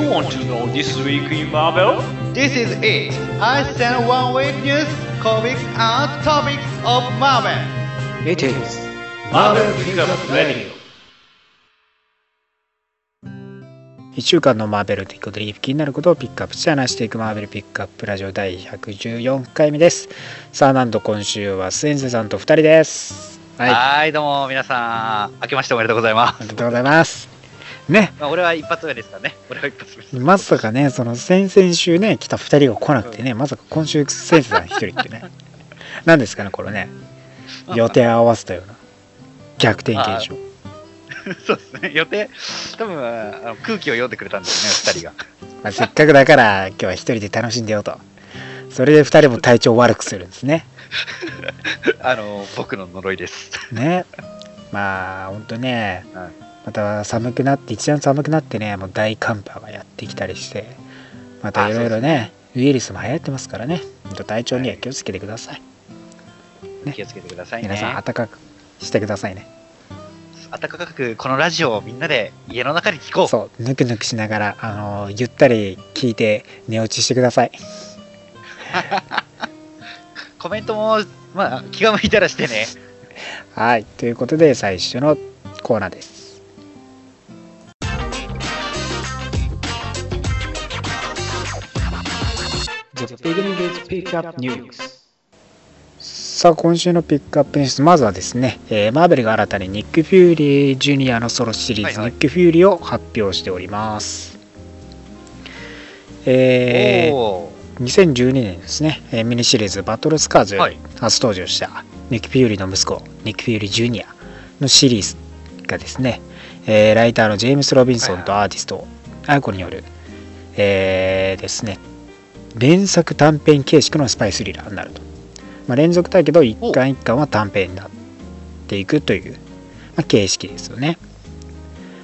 You want to know this week in Marvel? This is it. I send one week news, comics, and topics of Marvel. It is Marvel Pickup Radio. 1週間のマーベルということで気になることをピックアップして話していくマーベルピックアップラジオ第114回目ですさあなんと今週はスエンセさんと2人ですはいはい、どうも、皆さん、明けましておめでとうございまありがとうございますねす。まあ、俺は一発目ですからね。俺は一発目。まさかねその先々週ね来た2人が来なくてねまさか今週スエンセさん1人ってね何ですかねこれね予定合わせたような逆転現象そうですね。予定、多分あの空気を読んでくれたんですよね、二人が。まあ、せっかくだから今日は一人で楽しんでよとそれで二人も体調を悪くするんですね あの、僕の呪いです。ねまあほんとねはいまた寒くなって一段寒くなってねもう大寒波がやってきたりしてまたいろいろねウイルスも流行ってますからね。体調には気をつけてください、ね。気をつけてくださいね。皆さん暖かくしてくださいね。暖かく、このラジオをみんなで家の中に聞こう。そうぬくぬくしながらあのゆったり聞いて寝落ちしてください。コメントも、まあ、気が向いたらしてね。はい。ということで最初のコーナーですさあ今週のピックアップニュースまずはですね、えーマーベルが新たにニック・フューリー・ジュニアのソロシリーズ、はいはい。ニック・フューリーを発表しております。えーおー。2012年ですね、えーミニシリーズバトルスカーズ初登場したニック・フューリーの息子ニック・フューリー・ジュニアのシリーズがですね、えーライターのジェームス・ロビンソンとアーティストアコによる、えーですね連作短編形式のスパイスリラーになると、まあ、連続だけど一巻一巻は短編になっていくという、まあ、形式ですよね。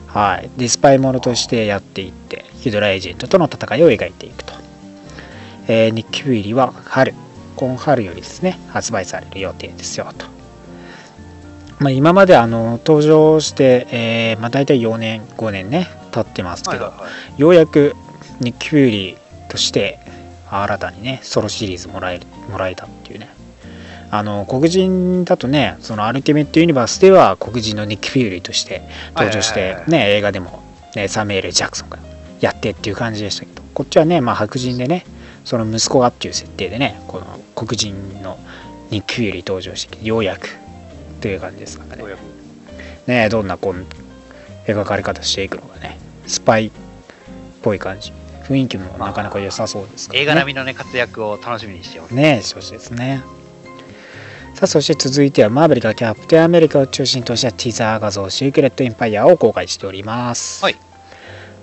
はい。でスパイものとしてやっていってヒドラエージェントとの戦いを描いていくと。えーニック・フューリーは春、今春よりですね、発売される予定ですよと。まあ、今まであの登場して、えーまあ、大体4年、5年ね、経ってますけど、ようやくニック・フューリーとして新たにね、ソロシリーズもらえるもらえたっていうね。あの黒人だとね、そのアルティメットユニバースでは黒人のニック・フューリーとして登場してね、映画でも、ね、サミュエル・ジャクソンがやってっていう感じでしたけど、こっちはね、まあ、白人でね、その息子がっていう設定でね、この黒人のニック・フューリー登場してようやくという感じですからね。ねどんなこう描かれ方していくのかね、スパイっぽい感じ。雰囲気もなかなか良さそうですから、ね。映画並みのね、活躍を楽しみにしております。ねしてほしいですね。さあ、そして続いては、マーベルがキャプテンアメリカを中心としたティザー画像、シークレット・エンパイアを公開しております。はい。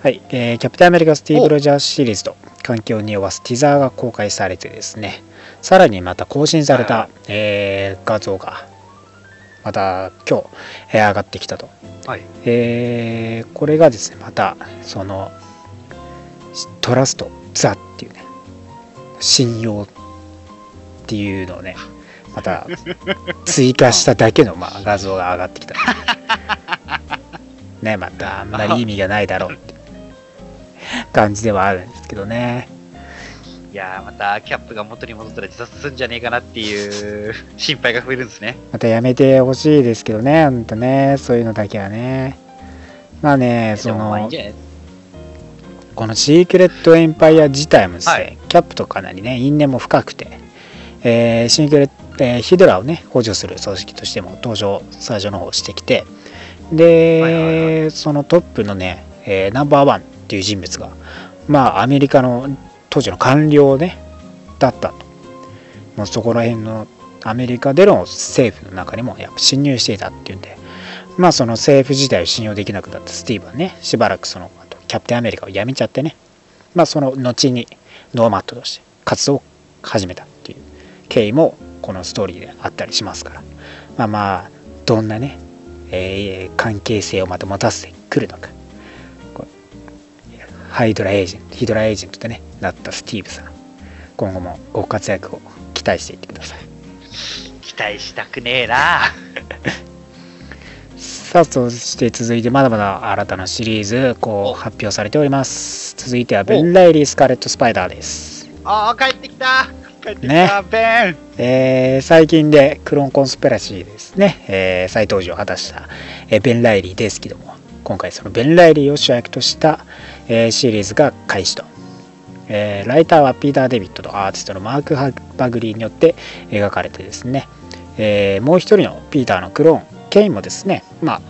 はい、えーキャプテンアメリカ・スティーブ・ロジャースシリーズと環境を匂わすティザーが公開されてですね、さらにまた更新された、はいはいえー画像が、また今日、えー上がってきたと。はい。えーこれがですねまたそのトラストザっていうね信用っていうのをねまた追加しただけのまあ画像が上がってきた。ねまたあんまり意味がないだろうって感じではあるんですけどね。いやー、またキャップが元に戻ったら自殺するんじゃねえかなっていう心配が増えるんですね。またやめてほしいですけどねほんとね。そういうのだけはね。まあねそのんじゃないこのシークレットエンパイア自体もですね、はい。キャップとかなりね因縁も深くて、えーシークレット、えーヒドラをね補助する組織としても登場最初の方してきてで、はいはいはそのトップのね、えーナンバーワンっていう人物がまあアメリカの当時の官僚ねだったと。もうそこら辺のアメリカでの政府の中にもやっぱ侵入していたっていうんでまあその政府自体を信用できなくなったスティーブはねしばらくその後キャプテンアメリカを辞めちゃってね。まあその後にノーマットとして活動を始めたっていう経緯もこのストーリーであったりしますから。まあまあどんなね、えー関係性をまた持たせてくるのか。ハイドラエージェントヒドラエージェントでねなったスティーブさん。今後もご活躍を期待していってください。期待したくねえな。さあ、そして続いてまだまだ新たなシリーズ、こお。う、発表されております。続いては、ベン・ライリー・スカーレット・スパイダーです。ああ、帰ってきた。帰ってきた、ね。ベン。えー最近でクローンコンスペラシーですね、えー再登場を果たした、えーベン・ライリーですけども、今回そのベン・ライリーを主役とした、えーシリーズが開始と。えーライターはピーター・デビットとアーティストのマーク・ハバグリーによって描かれてですね、えーもう一人のピーターのクローン、ケインもですね、まあ、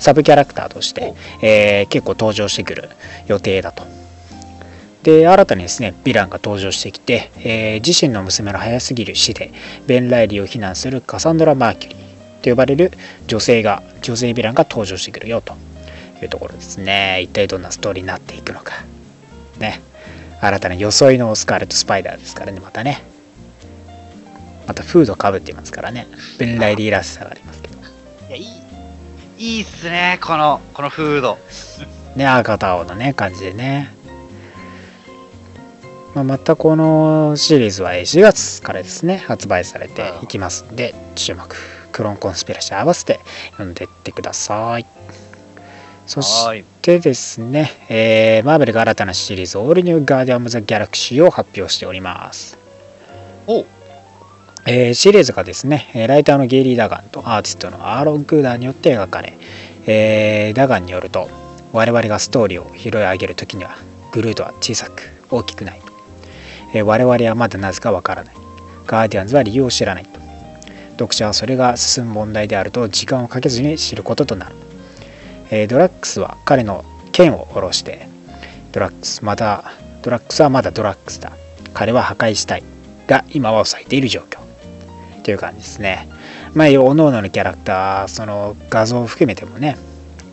サブキャラクターとして、えー結構登場してくる予定だと。で、新たにですね、ヴィランが登場してきて、えー自身の娘の早すぎる死で、ベン・ライリーを非難するカサンドラ・マーキュリーと呼ばれる女性が、女性ヴィランが登場してくるよというところですね。一体どんなストーリーになっていくのか。ね。新たな装いのスカーレット・スパイダーですからね、またね。またフードかぶってますからね。ベン・ライリーらしさがありますけど。いや、いい、いいっすね、この、このフード。ね、赤と青のね、感じでね。まあ、またこのシリーズは4月からですね、発売されていきますんで、注目、クローンコンスピラシー合わせて読んでいってください。そし。てですね、えーマーベルが新たなシリーズ、オールニューガーディアンズ・オブ・ザ・ギャラクシーを発表しております。おえーシリーズがですね、ライターのジェリー・ダガンとアーティストのアーロン・クーダーによって描かれ、えーダガンによると、我々がストーリーを拾い上げるときには、グルートは小さく大きくない。えー我々はまだなぜかわからない。ガーディアンズは理由を知らない。読者はそれが進む問題であると時間をかけずに知ることとなる。えードラッグスは彼の剣を下ろして、ドラッグス、まだ、ドラッグスはまだドラッグスだ。彼は破壊したい。が今は抑えている状況。という感じですね。まあ、おのおののキャラクター、その画像を含めてもね、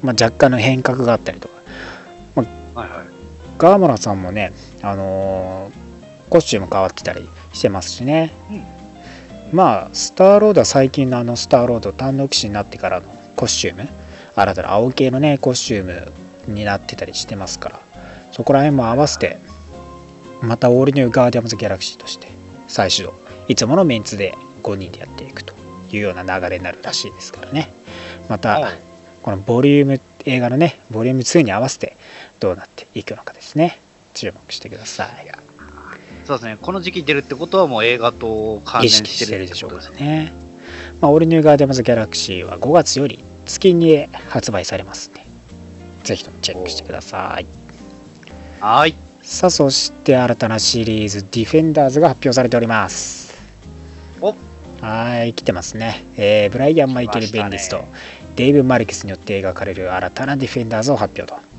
まあ、若干の変革があったりとか、はいはい。川村さんもね、あのーコスチューム変わってたりしてますしね、まあスターロードは最近のあのスターロード単独士になってからのコスチューム。新たな青系のねコスチュームになってたりしてますから。そこら辺も合わせてまたオールニューガーディアンズ・オブ・ギャラクシーとして再始動。いつものメンツで5人でやっていくというような流れになるらしいですからね。また、はい。このボリューム映画のねボリューム2に合わせてどうなっていくのかですね。注目してください。そうですね、この時期出るってことはもう映画と関連してるってしてるでしょうことですね。ね、まあ、オールニューガーディアムズ・オブ・ギャラクシーは5月より月に発売されますんでぜひともチェックしてください。はーい。さあそして新たなシリーズ「ディフェンダーズ」が発表されております。おはい来てますね、えーブライアン・マイケル・ベンディスとデイブ・マルケスによって描かれる新たなディフェンダーズを発表と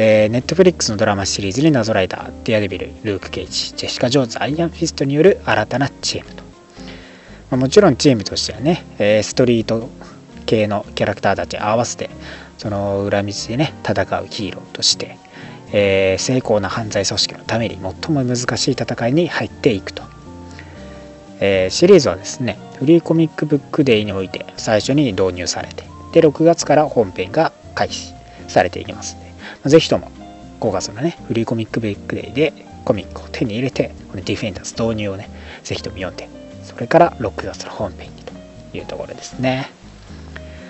えー、ネットフリックスのドラマシリーズになぞらえたデアデビル、ルーク・ケイジ、ジェシカ・ジョーンズ、アイアンフィストによる新たなチームと。まあ、もちろんチームとしてはね、えーストリート系のキャラクターたち合わせて、その裏道でね、戦うヒーローとして、えー成功な犯罪組織のために最も難しい戦いに入っていくと。えーシリーズはですね、フリーコミックブックデーにおいて最初に導入されて、で、6月から本編が開始されていきますので、まあぜひとも5月のね、フリーコミックブックデーでコミックを手に入れて、このディフェンダーズ導入をね、ぜひとも読んで、それから6月の本編にというところですね。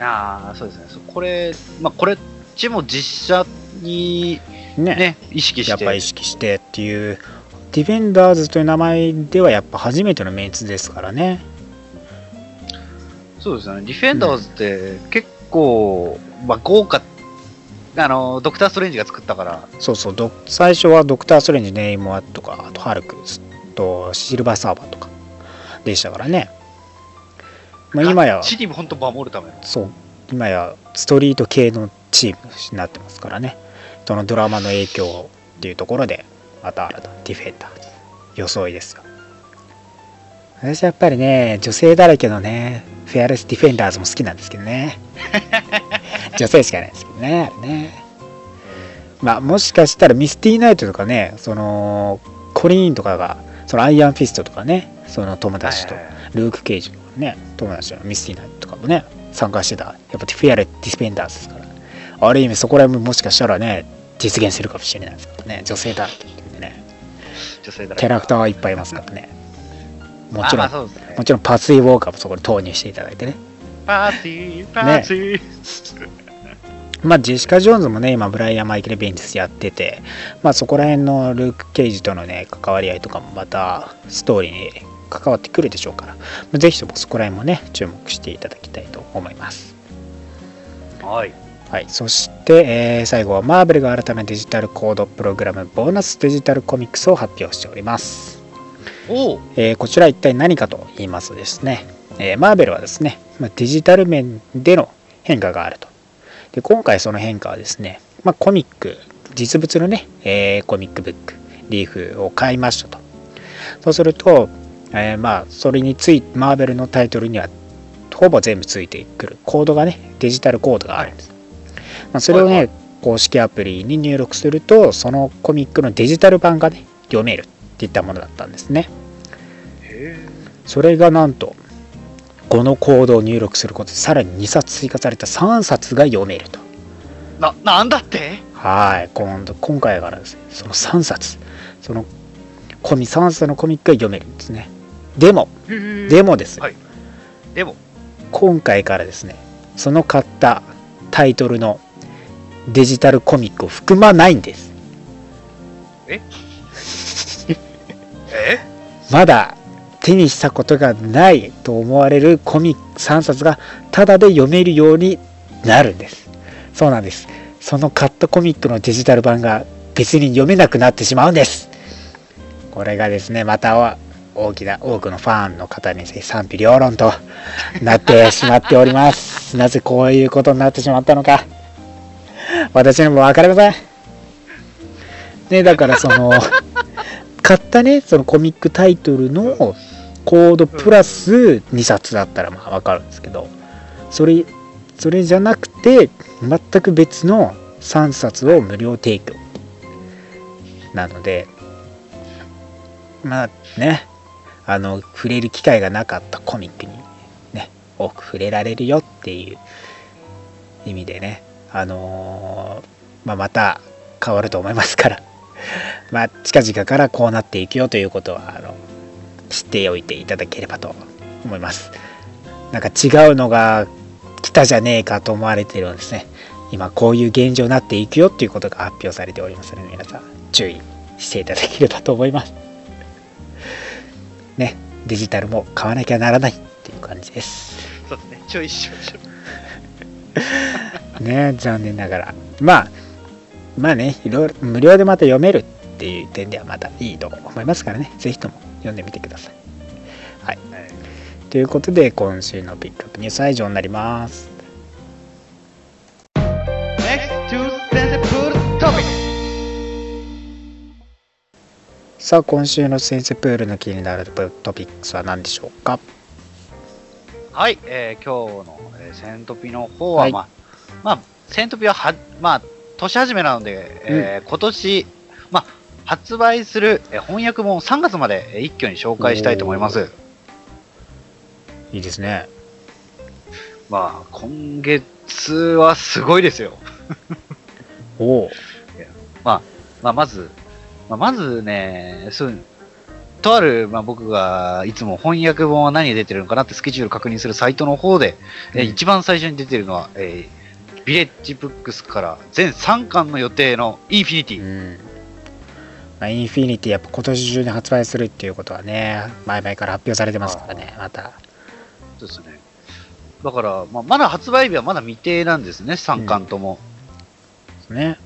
ああ、そうですね。そこれ、まあ、これっちも実写にね、ね、意識して。やっぱ意識してっていう、ディフェンダーズという名前ではやっぱ初めてのメンツですからね。そうですよね。ディフェンダーズって結構、まあ、豪華、あの、ドクター・ストレンジが作ったから、そうそう、ド最初はドクター・ストレンジ、ネイモアとか、あとハルクとシルバーサーバーとかでしたからね。まあ、今や、チーム本当守るための。そう、今やストリート系のチームになってますからね。そのドラマの影響っていうところで、また新たなディフェンダーズ、装いですよ。私はやっぱりね、女性だらけのね、フェアレスディフェンダーズも好きなんですけどね。女性しかいないですけどね、あれね。まあ、もしかしたらミスティーナイトとかね、その、コリーンとかが、そのアイアンフィストとかね、その友達とルーク・ケイジとかね、友達のミスティーナイトとかもね、参加してた、やっぱフィアレスディフェンダーズですから、ある意味そこら辺ももしかしたらね、実現するかもしれないですからね、女性だらけ女性だキャラクターはいっぱいいますからね。もちろん、ねもちろんパッツィ・ウォーカーもそこで投入していただいてね。パーティー、パーティー。まあ、ジェシカ・ジョーンズもね、今、ブライアン・マイケル・ベンジスやってて、まあ、そこら辺のルーク・ケイジとのね、関わり合いとかもまた、ストーリーに関わってくるでしょうから、まあぜひともそこら辺もね、注目していただきたいと思います。はい。はい、そして、えー最後はマーベルが新たなデジタルコードプログラム、ボーナスデジタルコミックスを発表しております。おうえーこちら一体何かと言いますとですね、えーマーベルはですね、まあ、デジタル面での変化があると。で今回その変化はですね、まあ、コミック、実物のね、えーコミックブック、リーフを買いましたと。そうすると、えーまあ、それについマーベルのタイトルにはほぼ全部ついてくるコードがね、デジタルコードがあるんです。まあ、それをね、はい公式アプリに入力すると、そのコミックのデジタル版がね、読めるっていったものだったんですね。それがなんとこのコードを入力することでさらに2冊追加された3冊が読めると。な、なんだって？はい。今度今回からですねその3冊。そのコミ3冊のコミックが読めるんですね。でもでもです。ね、はい。でも、今回からですねその買ったタイトルのデジタルコミックを含まないんです え？まだ手にしたことがないと思われるコミック3冊がタダで読めるようになるんです。そうなんです。その買ったコミックのデジタル版が別に読めなくなってしまうんです。これがですね、または大きな多くのファンの方に賛否両論となってしまっております。なぜこういうことになってしまったのか。私にも分かりません。ね、だからその、買ったね、そのコミックタイトルのコードプラス2冊だったらまあわかるんですけど、それ、それじゃなくて、全く別の3冊を無料提供。なので、まあね、あの、触れる機会がなかったコミックにね、多く触れられるよっていう意味でね、あのーまあ、また変わると思いますから、まあ、近々からこうなっていくよということはあの知っておいていただければと思います。なんか違うのが来たじゃねえかと思われてるんですね。今こういう現状になっていくよっていうことが発表されておりますので皆さん注意していただければと思います。ね、デジタルも買わなきゃならないっていう感じです。そうですね。ちょいしょちょ。ね残念ながら。まあまあねいろいろ無料でまた読めるっていう点ではまたいいと思いますからね。ぜひとも読んでみてください。はい。ということで今週のピックアップニュースは以上になります.さあ今週の先生プールの気になるトピックスは何でしょうか？はい、えー今日の、えーセントピの方は、はい。まあ、まあ、セントピはは、まあ、年始めなので、えー今年、まあ、発売する、えー翻訳本を3月までえー一挙に紹介したいと思います。いいですね。まあ、今月はすごいですよ。おおまあ、まず、まあ、まずね、そう、とある、まあ、僕がいつも翻訳本は何が出てるのかなってスケジュール確認するサイトの方で、えーうん一番最初に出てるのは、えービレッジブックスから全3巻の予定のインフィニティ。うんまあ、インフィニティやっぱ今年中に発売するっていうことはね前々から発表されてますからねまたそうですね。だから、まあ、まだ発売日はまだ未定なんですね、3巻とも。ね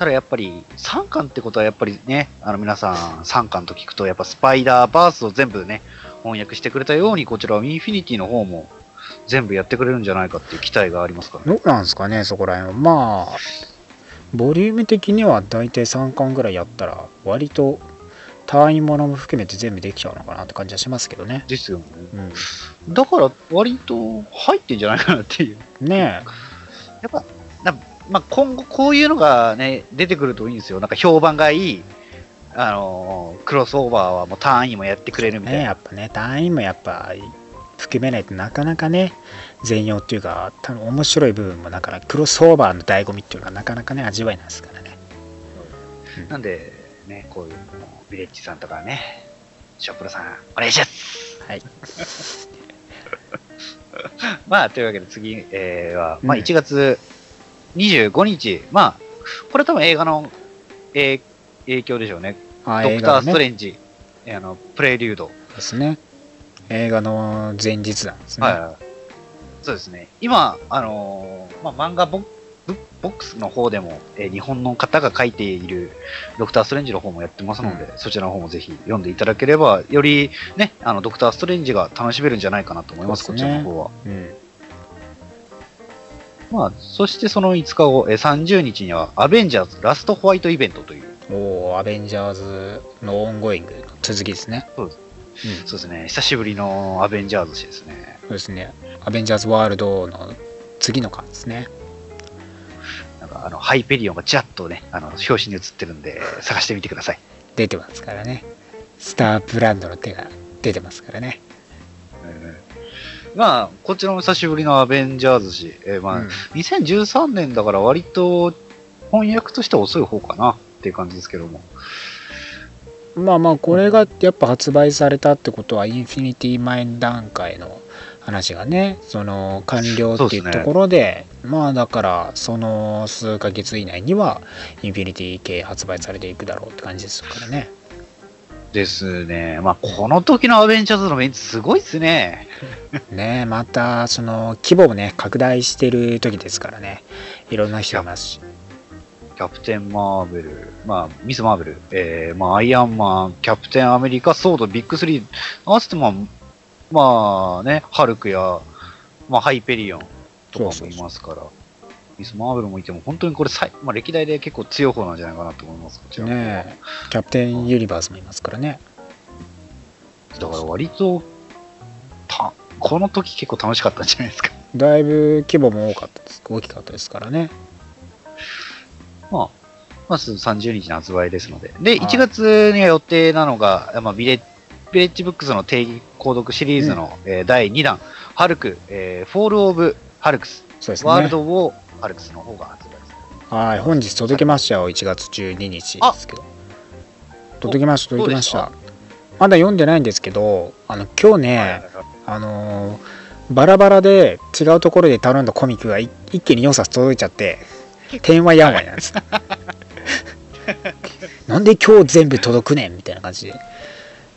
ただやっぱり、3巻ってことはやっぱりね、あの皆さん3巻と聞くと、やっぱスパイダーバースを全部ね、翻訳してくれたように、こちらはインフィニティの方も全部やってくれるんじゃないかっていう期待がありますからね。どうなんですかねそこら辺はまあボリューム的には大体3巻ぐらいやったら割と単位ものも含めて全部できちゃうのかなって感じはしますけどねですよね。うだから、割と入ってんじゃないかなっていう。んねやっぱ、なまあ、今後こういうのがね、出てくるといいんですよ。なんか評判がいい、あのークロスオーバーはもう単位もやってくれるえみたいな。ねやっぱね単位もやっぱ含めないとなかなかね全容っていうか多分面白い部分もだからクロスオーバーの醍醐味っていうのがなかなかね味わえないですからねなんで、ね、こういうのビレッジさんとかね、ショップロさん、お願いします。はい まあ、というわけで次、えーは、まあ、うん1月25日、まあ、これ多分映画の、えー影響でしょうね。あドクター・ストレンジ、えーあの、プレリュード。ですね。映画の前日なんですね。はい。そうですね。今、あのーまあ、漫画ボブボックスの方でも、えー日本の方が書いているドクター・ストレンジの方もやってますので、そちらの方もぜひ読んでいただければ、よりね、あの、ドクター・ストレンジが楽しめるんじゃないかなと思います、すねらの方は。うん。まあ、そしてその5日後、えー30日には、アベンジャーズラストホワイトイベントという、おーアベンジャーズのオンゴイングの続きですね。そうですうん。そうですね、久しぶりのアベンジャーズ誌ですね。そうですね。アベンジャーズワールドの次の巻ですね。なんか、あの、ハイペリオンがちらっとね、あの、表紙に映ってるんで、探してみてください。出てますからね。スターブランドの手が出てますからね。まあ、こちらも久しぶりのアベンジャーズ誌。えーまあ、うん2013年だから割と翻訳としては遅い方かなっていう感じですけども。まあまあこれがやっぱ発売されたってことはインフィニティ前段階の話がねその完了っていうところでまあだからその数ヶ月以内にはインフィニティ系発売されていくだろうって感じですからねですね。まあ、この時のアベンジャーズのメンツすごいっすね。ねまたその規模もね拡大してる時ですからね。いろんな人いますし。キャプテン・マーベル、まあ、ミス・マーベル、えー、まあ、アイアンマン、キャプテン・アメリカ、ソード、ビッグ3、合わせてまあ、まあね、ハルクや、まあ、ハイペリオンとかもいますから、ミス・マーベルもいても、本当にこれ最、まあ、歴代で結構強い方なんじゃないかなと思います、こちら。ねキャプテンユニバースもいますからね。だから割と、た、この時結構楽しかったんじゃないですか。だいぶ規模も多かったです。大きかったですからね。まあ、まず30日の発売ですので。で、はい。1月には予定なのが、まあ、ビレッビレッジブックスの定期購読シリーズの、えー第2弾、ハルク、えーフォール・オブ・ハルクス、ね。ワールド・ウォー・ハルクスの方が発売です。はい、本日届けましたよ、1月12日ですけど。届きました、お届きました。まだ読んでないんですけど、あの今日ね、はいはいはいあのーバラバラで違うところで頼んだコミックがい一気に4冊届いちゃって、てんやわんやなんです。なんで今日全部届くねんみたいな感じで。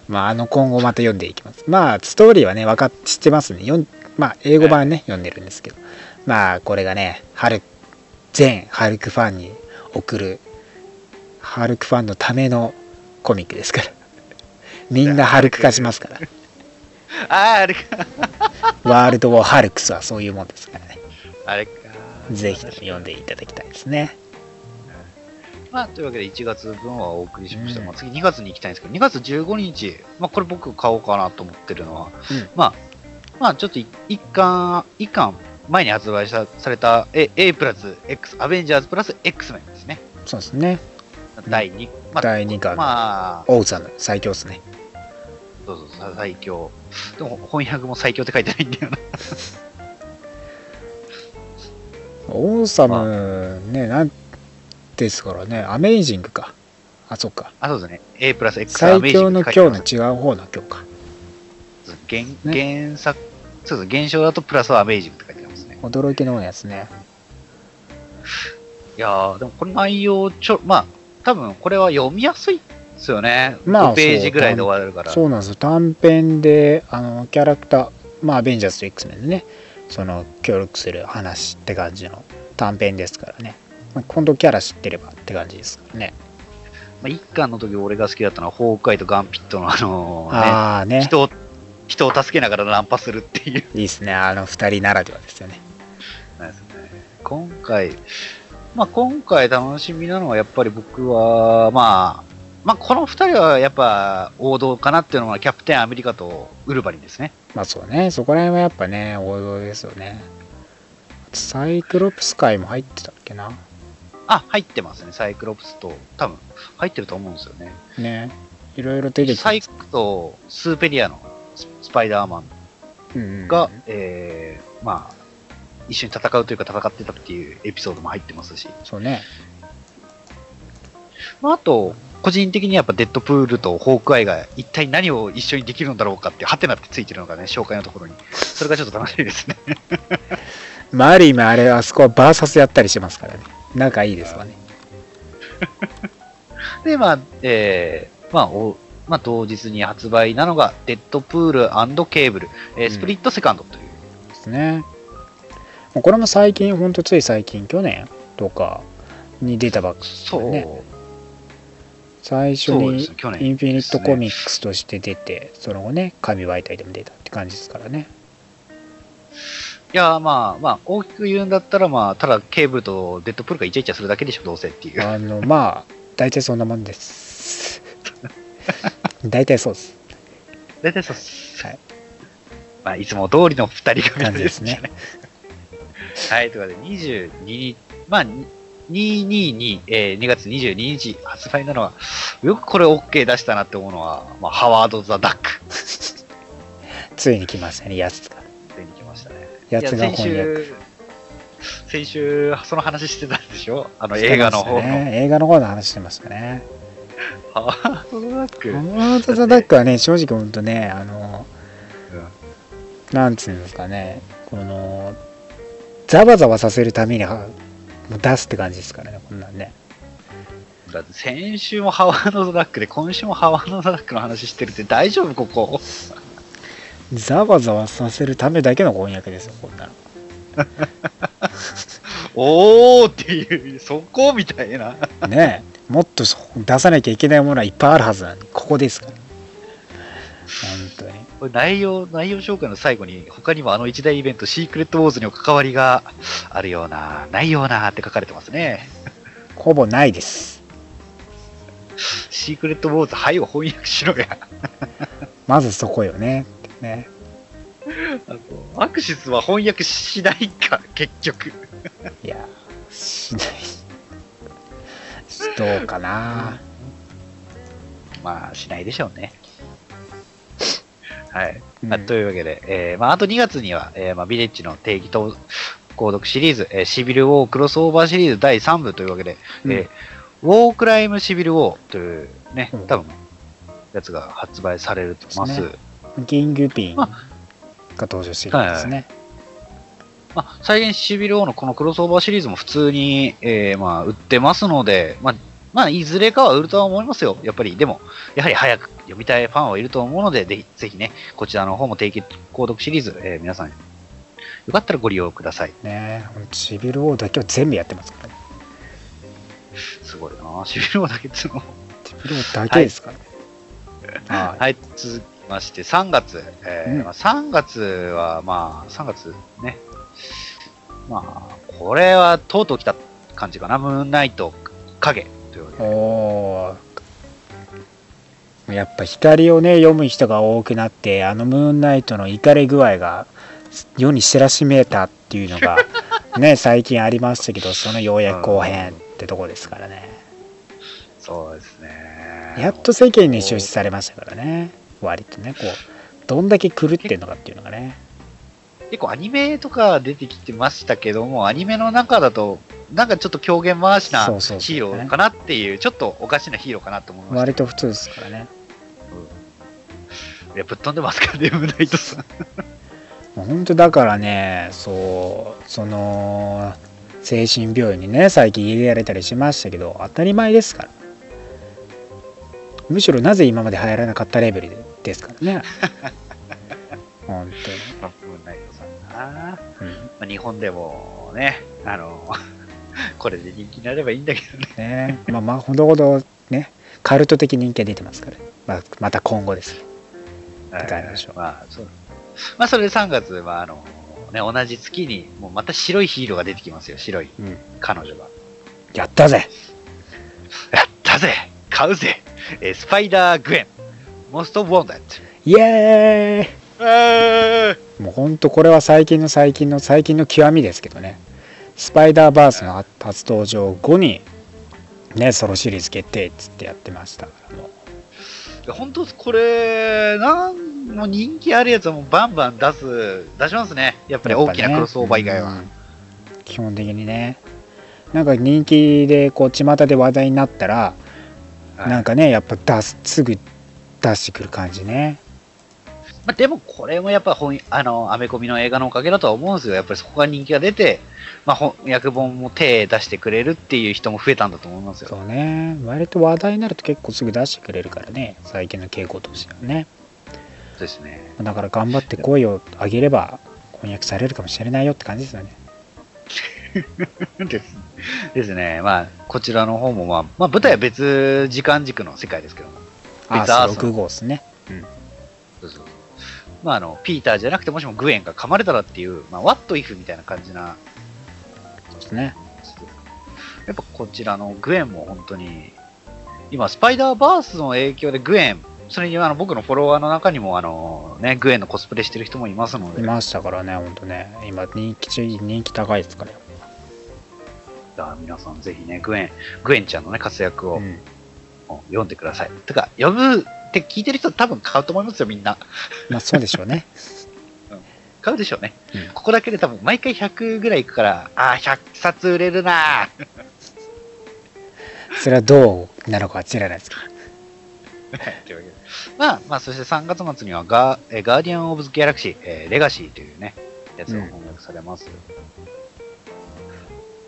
まあ、あの今後また読んでいきます。まあ、ストーリーはね、分かっ知ってますね。読んまあ、英語版ね、読んでるんですけど。まあ、これがね、ハル全ハルクファンに送る、ハルクファンのためのコミックですから。みんなハルク化しますから。あーあれか。ワールド・ウォー・ハルクスはそういうもんですからね。あれか。ぜひ読んでいただきたいですね。まあ、というわけで1月分はお送りしました。うんまあ、次2月に行きたいんですけど、2月15日、まあ、これ僕買おうかなと思ってるのは、うんまあ、まあ、ちょっとい一巻、一巻前に発売さされた A, A プラス X、アベンジャーズプラス X メンですね。そうですね。第2、まあ、第2巻のまあ、オウさんの最強ですね。そうそう最強。でも翻訳も最強って書いてないんだよな。オウサムね、なんですからね、アメイジングか。あ、そっか。あ、そうですね。A プラス X 最強の今日の違う方の今日か。原原作、そうです。現象だとプラスはアメージングって書いて。驚きのやつね。いやー、でもこれ内容ちょ、まあ、多分これは読みやすいですよね。まあ5ページぐらいで終わるから。そうなんですよ。短編で、あの、キャラクター、まあ、アベンジャーズと X メンでね、その、協力する話って感じの短編ですからね。まあ、今度キャラ知ってればって感じですからね。まあ、一巻の時俺が好きだったのは、ホークアイとガンピットのあのね、ああね。人を、人を助けながらナンパするっていう。いいですね。あの二人ならではですよね。今回、まあ今回楽しみなのはやっぱり僕は、まあ、まあこの二人はやっぱ王道かなっていうのはキャプテンアメリカとウルヴァリンですね。まあそうね。そこら辺はやっぱね、王道ですよね。サイクロプス界も入ってたっけな？あ、入ってますね。サイクロプスと、多分入ってると思うんですよね。ね。いろいろ出てきてサイクとスーペリアのススパイダーマンうんうんが、えー、まあ、一緒に戦うというか戦ってたっていうエピソードも入ってますし、そうね。まあ、あと、個人的にやっぱデッドプールとホークアイが一体何を一緒にできるんだろうかって、ハテナってついてるのがね、紹介のところに。それがちょっと楽しみですね。まあ、ある意味あれ、あそこはバーサスやったりしますからね。仲いいですわね。で、まあ、えー、まあ、おまあ、同日に発売なのが、デッドプールケーブル、えースプリットセカンドという。ですね。これも最近、ほんとつい最近、去年とかに出たばっかそう。ね最初にインフィニットコミックスとして出て、その後ね、紙媒体でも出たって感じですからね。いや、まあ、まあ、大きく言うんだったら、まあ、ただケーブルとデッドプールがイチャイチャするだけでしょ、どうせっていう。あの、まあ、大体そんなもんです。大体そうです。大体そうっす。はい。まあ、いつも通りの二人が感じですね。はい、ということで、22日、まあ、222、えー、2月22日発売なのは、よくこれ OK 出したなって思うのは、まあ、ハワード・ザ・ダック。ついに来ましたね、やつが。ついに来ましたね。やつが翻訳。週、先週、その話してたんでしょ？あの映画の方の。ね、映画の方の話してましたね。ハワード・ザ・ダック。ハワード・ザ・ダックはね、正直ほんとね、あの、なんつうんですかね、この、ざわざわさせるためには出すって感じですからね、こんなんね。だって先週もハワード・ザ・ダックで、今週もハワード・ザ・ダックの話してるって大丈夫ここ？ざわざわさせるためだけの翻訳ですよ、こんなの。おーっていう、そこみたいな。ねえもっとそ出さなきゃいけないものはいっぱいあるはずなのに、ここですから。本当に。これ内容、内容紹介の最後に、他にもあの一大イベント、シークレットウォーズにも関わりがあるような、ないようなって書かれてますね。ほぼないです。シークレットウォーズ、はいを翻訳しろや。まずそこよね。ねあとアクシスは翻訳しないか、結局。いや、しない。どうかな。まあ、しないでしょうね。はい。うんまあというわけで、えーまあ、あと2月には、えーまあ、ビレッジの定義と購読シリーズ、えーシビルウォークロスオーバーシリーズ第3部というわけで、うんえーウォークライムシビルウォーというね、うん多分、やつが発売されると思います。ですギングピンがあ登場してるんですね。まあ、再現シビルウォーのこのクロスオーバーシリーズも普通に、えーまあ、売ってますので、まあ、まあ、いずれかは売るとは思いますよ。やっぱり、でも、やはり早く読みたいファンはいると思うので、ぜひぜひね、こちらの方も定期購読シリーズ、えー皆さん、よかったらご利用ください。ねシビル王だけは全部やってますからね。すごいなシビルウォーだけっていうのも。シビル王だけですからね。はいはい、続きまして、3月。えーうんまあ、3月は、まあ、3月ね。まあ、これはとうとう来た感じかな。ムーンナイト影。おー。やっぱ光をね読む人が多くなってあのムーンナイトの怒り具合が世に知らしめたっていうのが ね最近ありましたけどそのようやく後編ってとこですからね。そうですね。やっと世間に出資されましたからね。割とねこうどんだけ狂ってんのかっていうのがね。結構アニメとか出てきてましたけども、アニメの中だと、なんかちょっと狂言回しなヒーローかなっていう、ちょっとおかしなヒーローかなと思いました。割と普通ですからね。いや、ぶっ飛んでますからね、ムナイトさん。もう本当だからねそうその精神病院にね最近入れられたりしましたけど当たり前ですから。むしろなぜ今まで流行らなかったレベルですからね。本まあムナイトさんな。当に、うん。まあ、日本でもね、あの、これで人気になればいいんだけどね。ね。まあまあほどほどねカルト的人気が出てますから、まあ、また今後です。まあ、そう。まあ、それで3月は、あの、ね、同じ月に、もうまた白いヒーローが出てきますよ、白いうん。彼女が。やったぜ。やったぜ。買うぜ。えースパイダー・グエン、モスト・ウォンダッイエーイ。えもうほんとこれは最近の最近の最近の極みですけどねスパイダーバースの初登場後にねソロシリーズ決定っつってやってましたからもう。本当これ、なんもう人気あるやつはもうバンバン出す、出しますね。やっぱり大きなクロスオーバー以外は。うん。基本的にね。なんか人気でこう巷で話題になったらはい。なんかねやっぱ出すすぐ出してくる感じねまあ、でもこれもやっぱ本あのアメコミの映画のおかげだとは思うんですよ。やっぱりそこが人気が出て、まあ、翻訳本も手出してくれるっていう人も増えたんだと思いますよ。そうね割と話題になると結構すぐ出してくれるからね最近の傾向としてはねそうですね。だから頑張って声を上げれば翻訳されるかもしれないよって感じですよねです ですね。まあ、こちらの方も、まあ、まあ、舞台は別時間軸の世界ですけども。ア別アースース6号ですねそうそうまあ、あの、ピーターじゃなくて、もしもグエンが噛まれたらっていう、まあ、what if みたいな感じな、そうですね。やっぱこちらのグエンも本当に、今、スパイダーバースの影響でグエン、それにあの僕のフォロワーの中にもあの、ね、グエンのコスプレしてる人もいますので、いましたからねほんとね。今人気中人気高いですから。よだから皆さんぜひね、グエン、グエンちゃんのね、活躍をうん。読んでください。てか、読むって聞いてる人多分買うと思いますよ、みんな。まあそうでしょうね買うでしょうね。うんここだけで多分毎回100ぐらいいくから、ああ、100冊売れるなーそれはどうなのかは知らないですけどというわけでまあ、まあ、そして3月末にはガー、えーガーディアン・オブ・ズ・ギャラクシー、えーレガシーというね、やつが翻訳されます。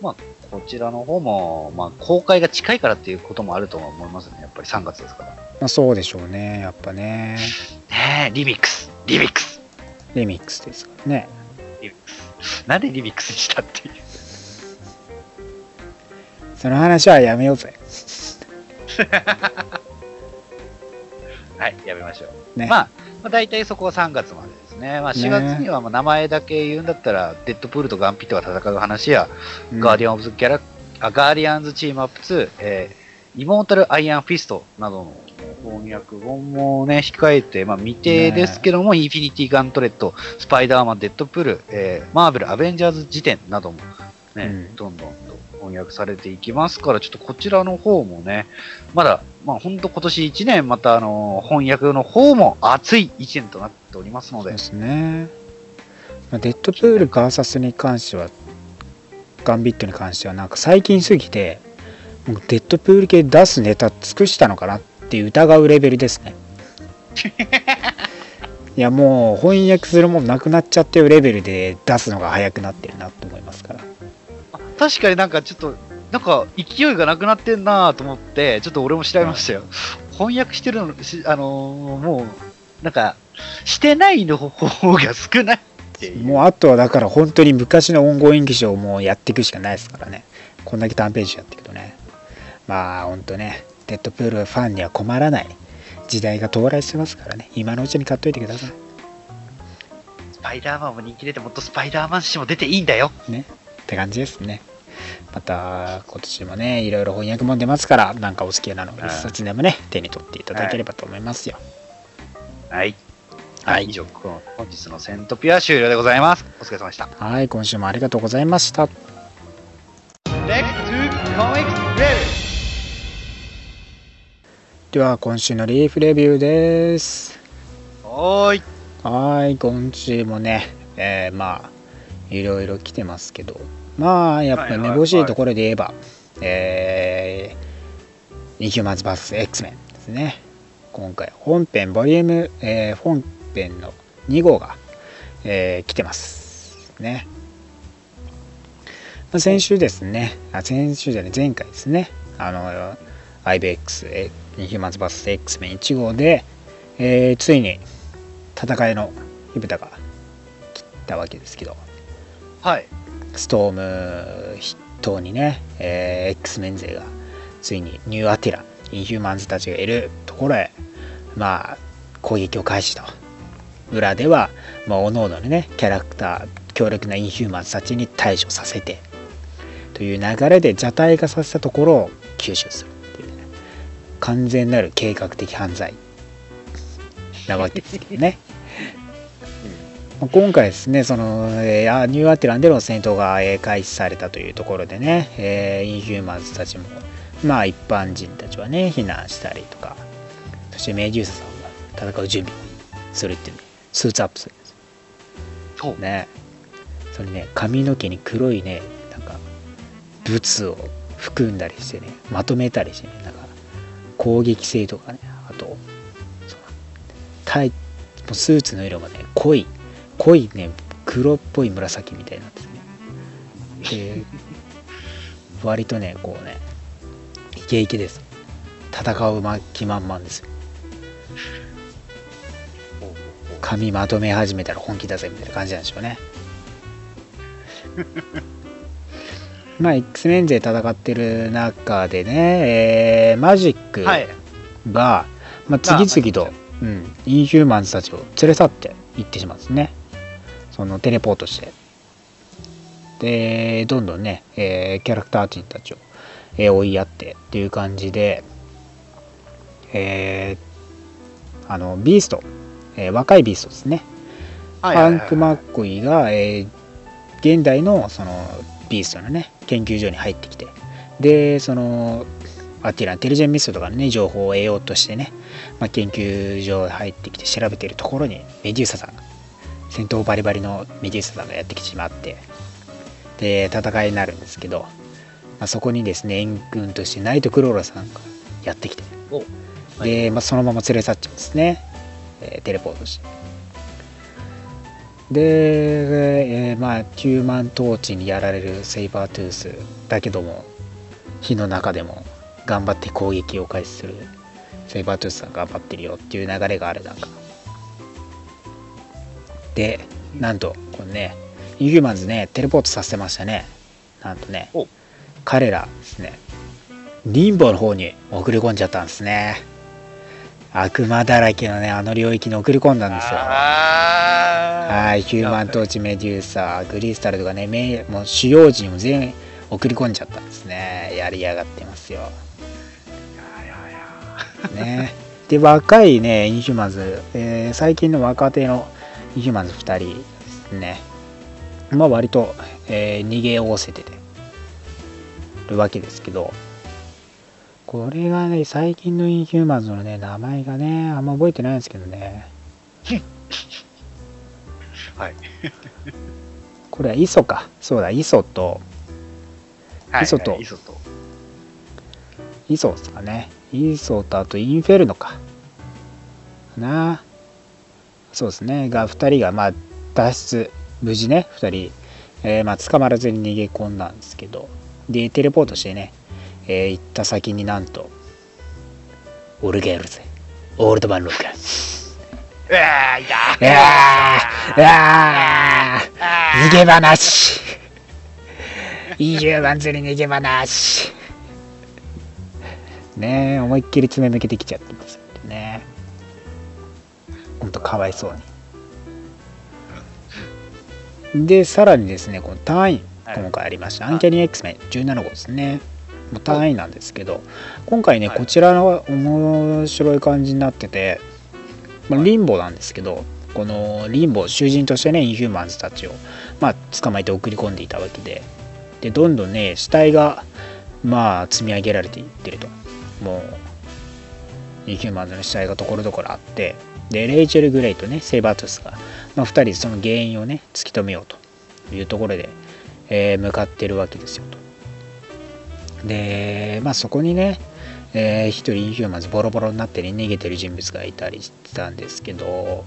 まあ、こちらの方も、まあ、公開が近いからっていうこともあるとは思いますね。やっぱり3月ですから。まあそうでしょうねやっぱねねえ、リミックス、リミックス、リミックスですからねリミックス。なんでリミックスにしたっていう。その話はやめようぜ はい、やめましょう。ねまあ、まあ、大体そこは3月までですね。まあ、4月にはまあ名前だけ言うんだったら、デッドプールとガンピットが戦う話や、ガーディアン・オブ・ズ・ギャラあガーディアンズ・チームアップ2、えー、イモータル・アイアン・フィストなどの翻訳本もね、控えて、まあ、未定ですけども、インフィニティ・ガントレット、スパイダーマン、デッドプール、えー、マーベル・アベンジャーズ辞典などもね、うん。どんどんと翻訳されていきますから、ちょっとこちらの方もね、まだ、まあ、本当今年1年、またあの翻訳の方も熱い1年となっておりますので。そうで、すね、まあ、デッドプール VS に関してはガンビットに関してはなんか最近すぎてもうデッドプール系出すネタ尽くしたのかなって疑うレベルですね。いやもう翻訳するもんなくなっちゃってるレベルで出すのが早くなってるなと思いますから。あ確かになんかちょっと、なんか勢いがなくなってんなと思って、ちょっと俺も調べましたよ。翻訳してるの、しあのーもう、なんか、してないの方が少ないっていう。もうあとはだから本当に昔のオンゴイングショーをもうやっていくしかないですからねこんだけ短ページやっていくとねまあ本当ねデッドプールファンには困らない時代が到来してますからね今のうちに買っといてくださいスパイダーマンも人気出て、もっとスパイダーマン誌も出ていいんだよ。ねって感じですねまた今年もねいろいろ翻訳も出ますからなんかお好きなのを一冊でもね手に取っていただければと思いますよはい。はい以上、本日のセントピア終了でございます。お疲れ様でした。はい今週もありがとうございました.では今週のリーフレビューですはーい。はい、今週もね、えーまあ、いろいろ来てますけど、まあ、やっぱめぼしいところで言えば、えー、インヒューマンズ VS X メンですね。今回、本編、ボリューム、えー本編の2号が、えー来てます。ね。まあ先週ですね、あ先週じゃない、前回ですね、あの、IBX、えーインヒューマンズ VS X メン1号で、えーついに、戦いの火蓋が切ったわけですけどはい。ストーム筆頭にね、えー X メン勢がついにニューアティラン、インヒューマンズたちがいるところへまあ攻撃を開始と裏では、まあ、各々のねキャラクター強力なインヒューマンズたちに対処させてという流れで弱体化させたところを吸収するっていうね完全なる計画的犯罪なわけですけどね。まあ今回ですね、その、えーあニューアテランでの戦闘が、えー開始されたというところでね、えーインヒューマンズたちも、まあ一般人たちはね、避難したりとか、そしてメデューサさんも戦う準備をするっていうね、スーツアップするんですよそう。ね。それね、髪の毛に黒いね、なんか、ブツを含んだりしてね、まとめたりしてね、なんか、攻撃性とかねあとそのタイもうスーツの色がね濃い濃いね黒っぽい紫みたいなんですね。で 割とねこうねイケイケです。戦う気満々です。よ髪まとめ始めたら本気だぜみたいな感じなんでしょうね。まあ X メン勢戦ってる中でね、えーマジックが、はい。まあ、次々と、うん、インヒューマンズたちを連れ去っていってしまうんですねそのテレポートして。でどんどんね、えーキャラクター人たちを、えー追いやってっていう感じでえーあのビースト、えー若いビーストですね。はいファンク・マッコイが、えー現代のそのビーストのね研究所に入ってきて。でそのアティランテリジェンミストとかのね情報を得ようとしてね、まあ、研究所に入ってきて調べているところにメデューサさんが戦闘バリバリのメデューサさんがやってきてしまってで戦いになるんですけど、まあ、そこにですね援軍としてナイトクローラさんがやってきておで、まあ、そのまま連れ去っちゃうんですね、えーテレポートし。てで、えーまあヒューマントーチにやられるセイバートゥースだけども火の中でも頑張って攻撃を開始するセイバートゥースさん頑張ってるよっていう流れがある中でなんとこのねインヒューマンズねテレポートさせましたね。なんとねお。彼らですねリンボの方に送り込んじゃったんですね。悪魔だらけのねあの領域に送り込んだんですよ。はい、ヒューマントーチ、メデューサー、グリースタルとかね、もう主要人を全員送り込んじゃったんですね。やりやがってますよ。ね。で、若いね、インヒューマンズ、えー最近の若手のヒューマンズ2人ですね。まあ割と、えー逃げおおせててるわけですけど、これがね、最近のインヒューマンズのね、名前がね、あんま覚えてないんですけどね。はい。これはイソか。そうだ、イソと、はいイソとはいイソと。イソですかね。イソとあとインフェルノか。なあ。そうですね。が、2人が、まあ、脱出、無事ね、2人、えーまあ、捕まらずに逃げ込んだんですけど、で、テレポートしてね、えー行った先になんと、俺がやるぜ。オールドマンロック。うわー、いたいやー、いやー、逃げ場なし。20番釣り逃げ場なし。ねえ、思いっきり爪抜けてきちゃってますよね。ほんとかわいそうに。で、さらにですね、この単位、はい。今回ありました。アンキャニー X メン17号ですね。もう単位なんですけど、今回ね、はい。こちらの面白い感じになってて、まあ、リンボなんですけど、このリンボ囚人としてねインヒューマンズたちを、まあ、捕まえて送り込んでいたわけで。でどんどんね死体がまあ積み上げられていってると。もうインヒューマンズの死体がところどころあってでレイチェル・グレイとねセイバートスが、まあ、2人でその原因をね突き止めようというところで、えー向かってるわけですよと。でまあそこにねえー一人インヒューマンズボロボロになって、ね、逃げてる人物がいたりしたんですけど、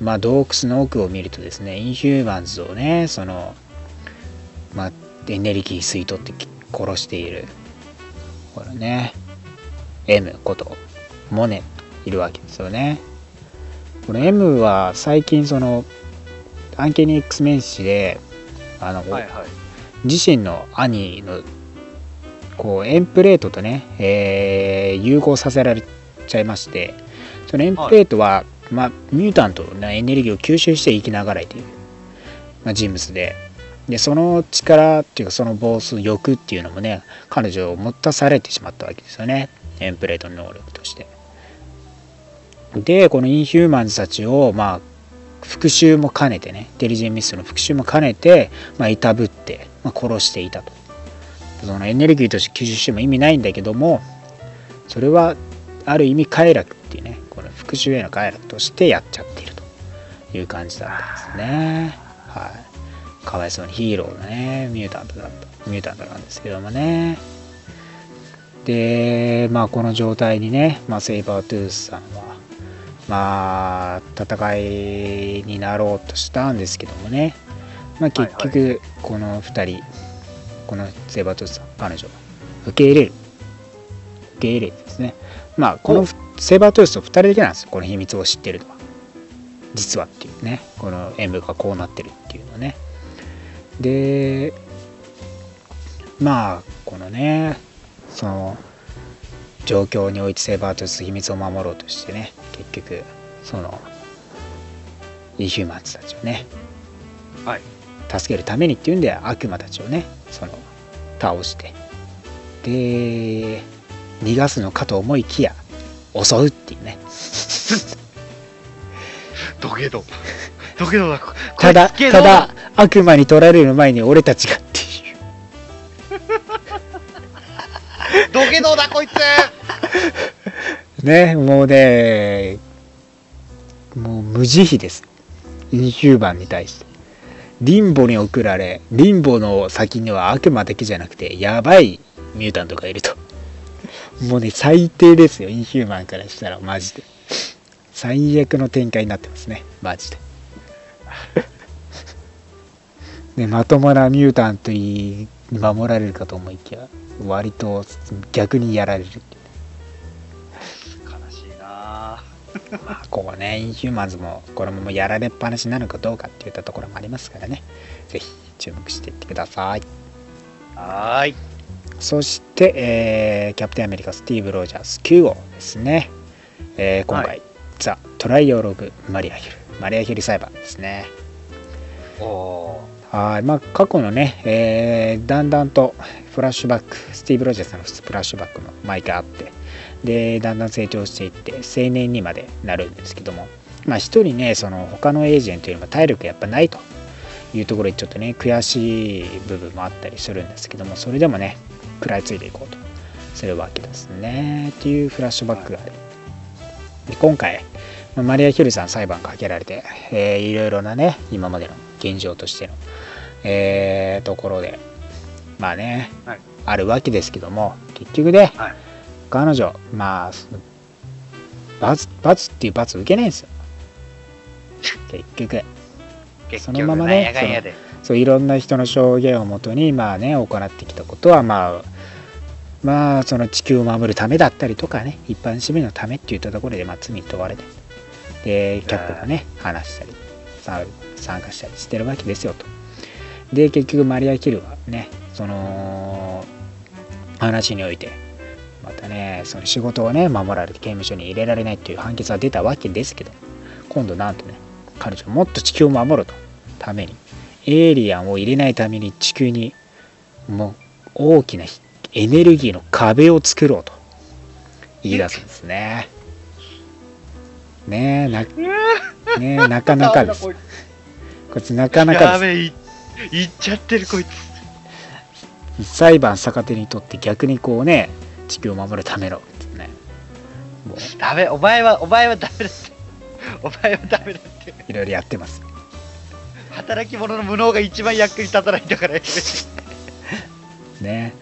まあ、洞窟の奥を見るとですねインヒューマンズをねその、まあ、エネルギー吸い取って殺しているこれね M ことモネいるわけですよね。この M は最近そのアンケニ X メン誌であの、はいはい。自身の兄のこうエンプレートとね、えー融合させられちゃいましてそのエンプレートは、まあ、ミュータントのエネルギーを吸収して生きながらえている、まあ、人物で。でその力っていうかその暴走欲っていうのもね彼女を持たされてしまったわけですよね。エンプレートの能力としてでこのインヒューマンズたちをまあ復讐も兼ねてねデリジェンミストの復讐も兼ねて、まあ、いたぶって、まあ、殺していたと。そのエネルギーとして吸収しても意味ないんだけどもそれはある意味快楽っていうねこの復讐への快楽としてやっちゃっていると。いう感じだったんですね。はい。かわいそうにヒーローのねミュータントだった。ミュータントなんですけどもね。でまあこの状態にね、まあ、セイバートゥースさんはまあ戦いになろうとしたんですけどもね、まあ、結はい。局この2人、このセイバートゥースさん彼女は受け入れる。受け入れるですね。まあこのセイバートゥースと2人だけなんですよ。この秘密を知ってるのは。実はっていうね。この演舞がこうなってるっていうのね。でまあこのねその状況においてセイバートゥース秘密を守ろうとしてね結局そのイーヒューマンズたちをねはい。助けるためにっていうんで悪魔たちをねその倒して。で逃がすのかと思いきや襲うっていうね。どけど。どけどだ。こただただ悪魔に取られる前に俺たちがっていう。どけどだ、こいつ ねもうねもう無慈悲です。インヒューマンに対して。リンボに送られリンボの先には悪魔だけじゃなくてやばいミュータントがいると。もうね最低ですよインヒューマンからしたらマジで。最悪の展開になってますねマジで。ねまともなミュータントに守られるかと思いきや割と逆にやられる。まあ、ここね、インヒューマンズもこのままやられっぱなしなのかどうかっていったところもありますからね、ぜひ注目していってください。はーい。そして、えーキャプテンアメリカスティーブ・ロジャース9号ですね。えー今回、はいザ・トライオログ・マリアヒル、マリアヒル裁判ですね。おはい、まあ、過去のね、えーだんだんとフラッシュバック、スティーブ・ロジャースのフラッシュバックも毎回あって、で、だんだん成長していって、青年にまでなるんですけども、まあ、一人ね、その他のエージェントよりも体力やっぱないというところで、ちょっとね、悔しい部分もあったりするんですけども、それでもね、食らいついていこうとするわけですね。っていうフラッシュバックがある。で今回、まあマリア・ヒルさん裁判かけられて、えーいろいろなね、今までの現状としての、えーところで、まあね、はいあるわけですけども、結局ね、はい彼女、まあ、罰、罰っていう罰受けないんですよ。結局。結そのままねなんやかんやで。そういろんな人の証言をもとにまあね行ってきたことはまあまあその地球を守るためだったりとかね一般市民のためっていったところでまあ罪に問われてでキャップがね話したりさ参加したりしてるわけですよとで結局マリア・キルはねその話においてまたねその仕事をね守られて刑務所に入れられないっていう判決が出たわけですけど今度なんとね彼女はもっと地球を守るとためにエイリアンを入れないために地球にもう大きなエネルギーの壁を作ろうと言い出すんですね。ねえなねえなかなかです。こいつなかなかでやべえ、い言っちゃってるこいつ。す。裁判逆手にとって逆にこうね地球を守るためのね。もうダメ、お前は、お前はダメだって。お前はダメだって。いろいろやってます。働き者の無能が一番役に立たないんだから。ね。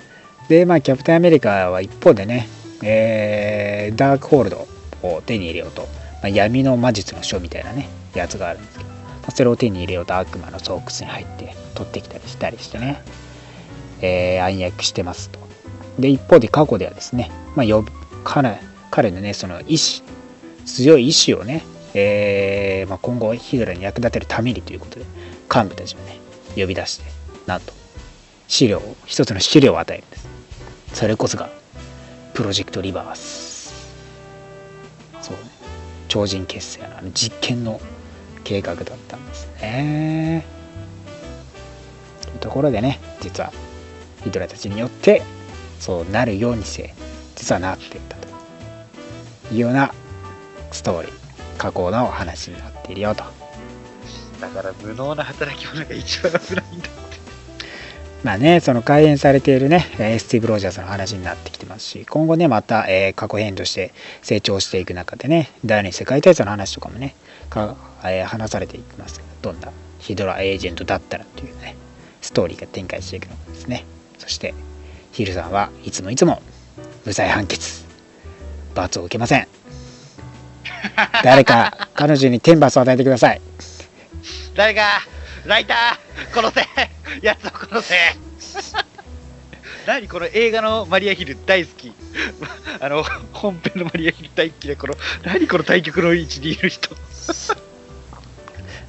で、まあ、キャプテンアメリカは一方でね、えーダークホールドを手に入れようと、まあ、闇の魔術の書みたいなね、やつがあるんですけど、まあ、それを手に入れようと悪魔の巣窟に入って取ってきたりしたりしてね、えー暗躍してますと。で、一方で過去ではですね、まあ、よ彼彼のね、その意志、強い意志をね、えーまあ、今後ヒドラに役立てるためにということで、幹部たちをね、呼び出して、なんと、資料を一つの資料を与えるんです。それこそがプロジェクトリバース。そうね。超人結成のあの実験の計画だったんですね。とところでね実はヒドラたちによってそうなるようにして実はなっていったというようなストーリー過去の話になっているよとだから無能な働き者が一番危ないんだ。まあね、その開演されているね、えースティーブ・ロジャースの話になってきてますし、今後ね、また、えー過去編として成長していく中でね、第二次世界大戦の話とかもね、かえー話されていきますけど、どんなヒドラエージェントだったらっていうね、ストーリーが展開していくのかですね。そして、ヒルさんはいつもいつも無罪判決罰を受けません誰か彼女に天罰を与えてください誰か、ライター、殺せやつを殺せ何この映画のマリアヒル大好き。あの、本編のマリアヒル大好きで、この、何この対局の位置にいる人。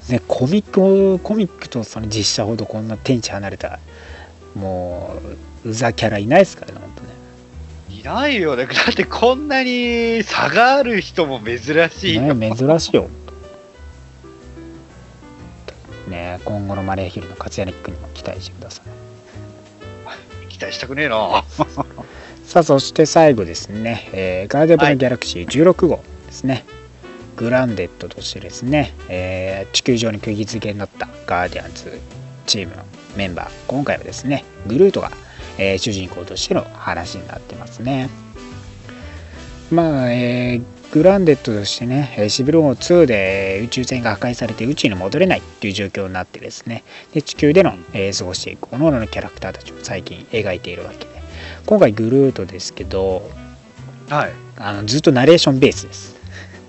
ねコミックコミックとその実写ほどこんな天地離れたもううざキャラいないですからね本当ね。いないよね。だってこんなに差がある人も珍しいよ。ね珍しいよ。ね今後のマリアヒルの活躍にも期待してください。期待したくねえな。さあそして最後ですね、えーガーディアンギャラクシー16号ですね、グランデッドとしてですね、えー地球上に釘付けになったガーディアンズチームのメンバー今回はですねグルートが、えー主人公としての話になってますねまあ、えーグランデッドとしてね、えーシビル王2で宇宙船が破壊されて宇宙に戻れないっていう状況になってですね、で地球での、えー過ごしていく各々のキャラクターたちを最近描いているわけで、今回グルートですけど、はい。あのずっとナレーションベースです。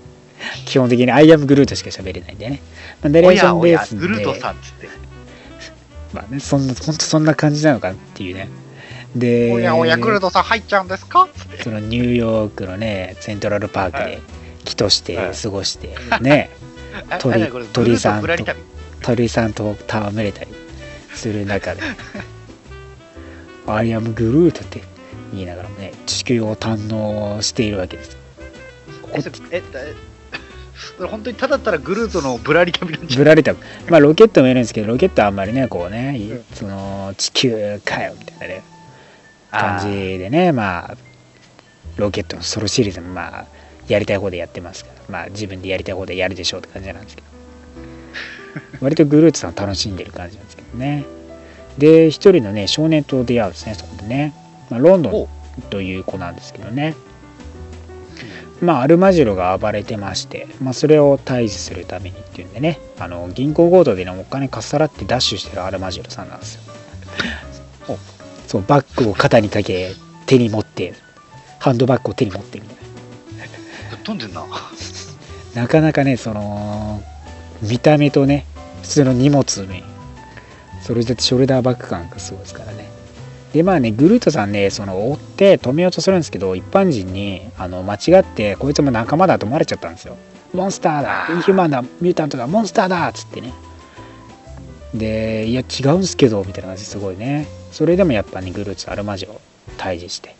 基本的にアイアムグルートしか喋れないんでね。まあ、ナレおーションベースで、グルートさんっつって。まあね、そんな、本当そんな感じなのかっていうね。で、おやおや、グルートさん入っちゃうんですか？そのニューヨークのね、セントラルパークはで木としてはい。過ごして、ね、あ鳥鳥さんグルートぶらり旅鳥さんと戯れたりする中で、アイアムグルートって言いながらもね、地球を堪能しているわけです。ここえ、え、え それ本当にただったらグルートのぶらり旅なんじゃぶられたまあロケットもいるんですけどロケットはあんまりねこうね、いその地球かよみたいなね感じでねまあロケットのソロシリーズもまあやりたい方でやってますから。まあ自分でやりたい方でやるでしょうって感じなんですけど。割とグルーツさん楽しんでる感じなんですけどね。で一人のね少年と出会うんですねそこでね、まあ、ロンドンという子なんですけどね。まあ、アルマジロが暴れてまして、まあ、それを退治するためにっていうんでね。あの銀行強盗でのお金かっさらってダッシュしてるアルマジロさんなんですよ。おそうバッグを肩にかけ手に持ってハンドバッグを手に持ってみたいぶっ飛んでんな。ななかなかねその見た目とね普通の荷物にそれだってショルダーバッグ感がすごいですからね。でまあねグルートさんねその追って止めようとするんですけど一般人にあの間違ってこいつも仲間だと思われちゃったんですよ。モンスターだインヒューマンだミュータントだモンスターだっつってね。でいや違うんすけどみたいな感じですごいねそれでもやっぱねグルーツアルマジを退治して、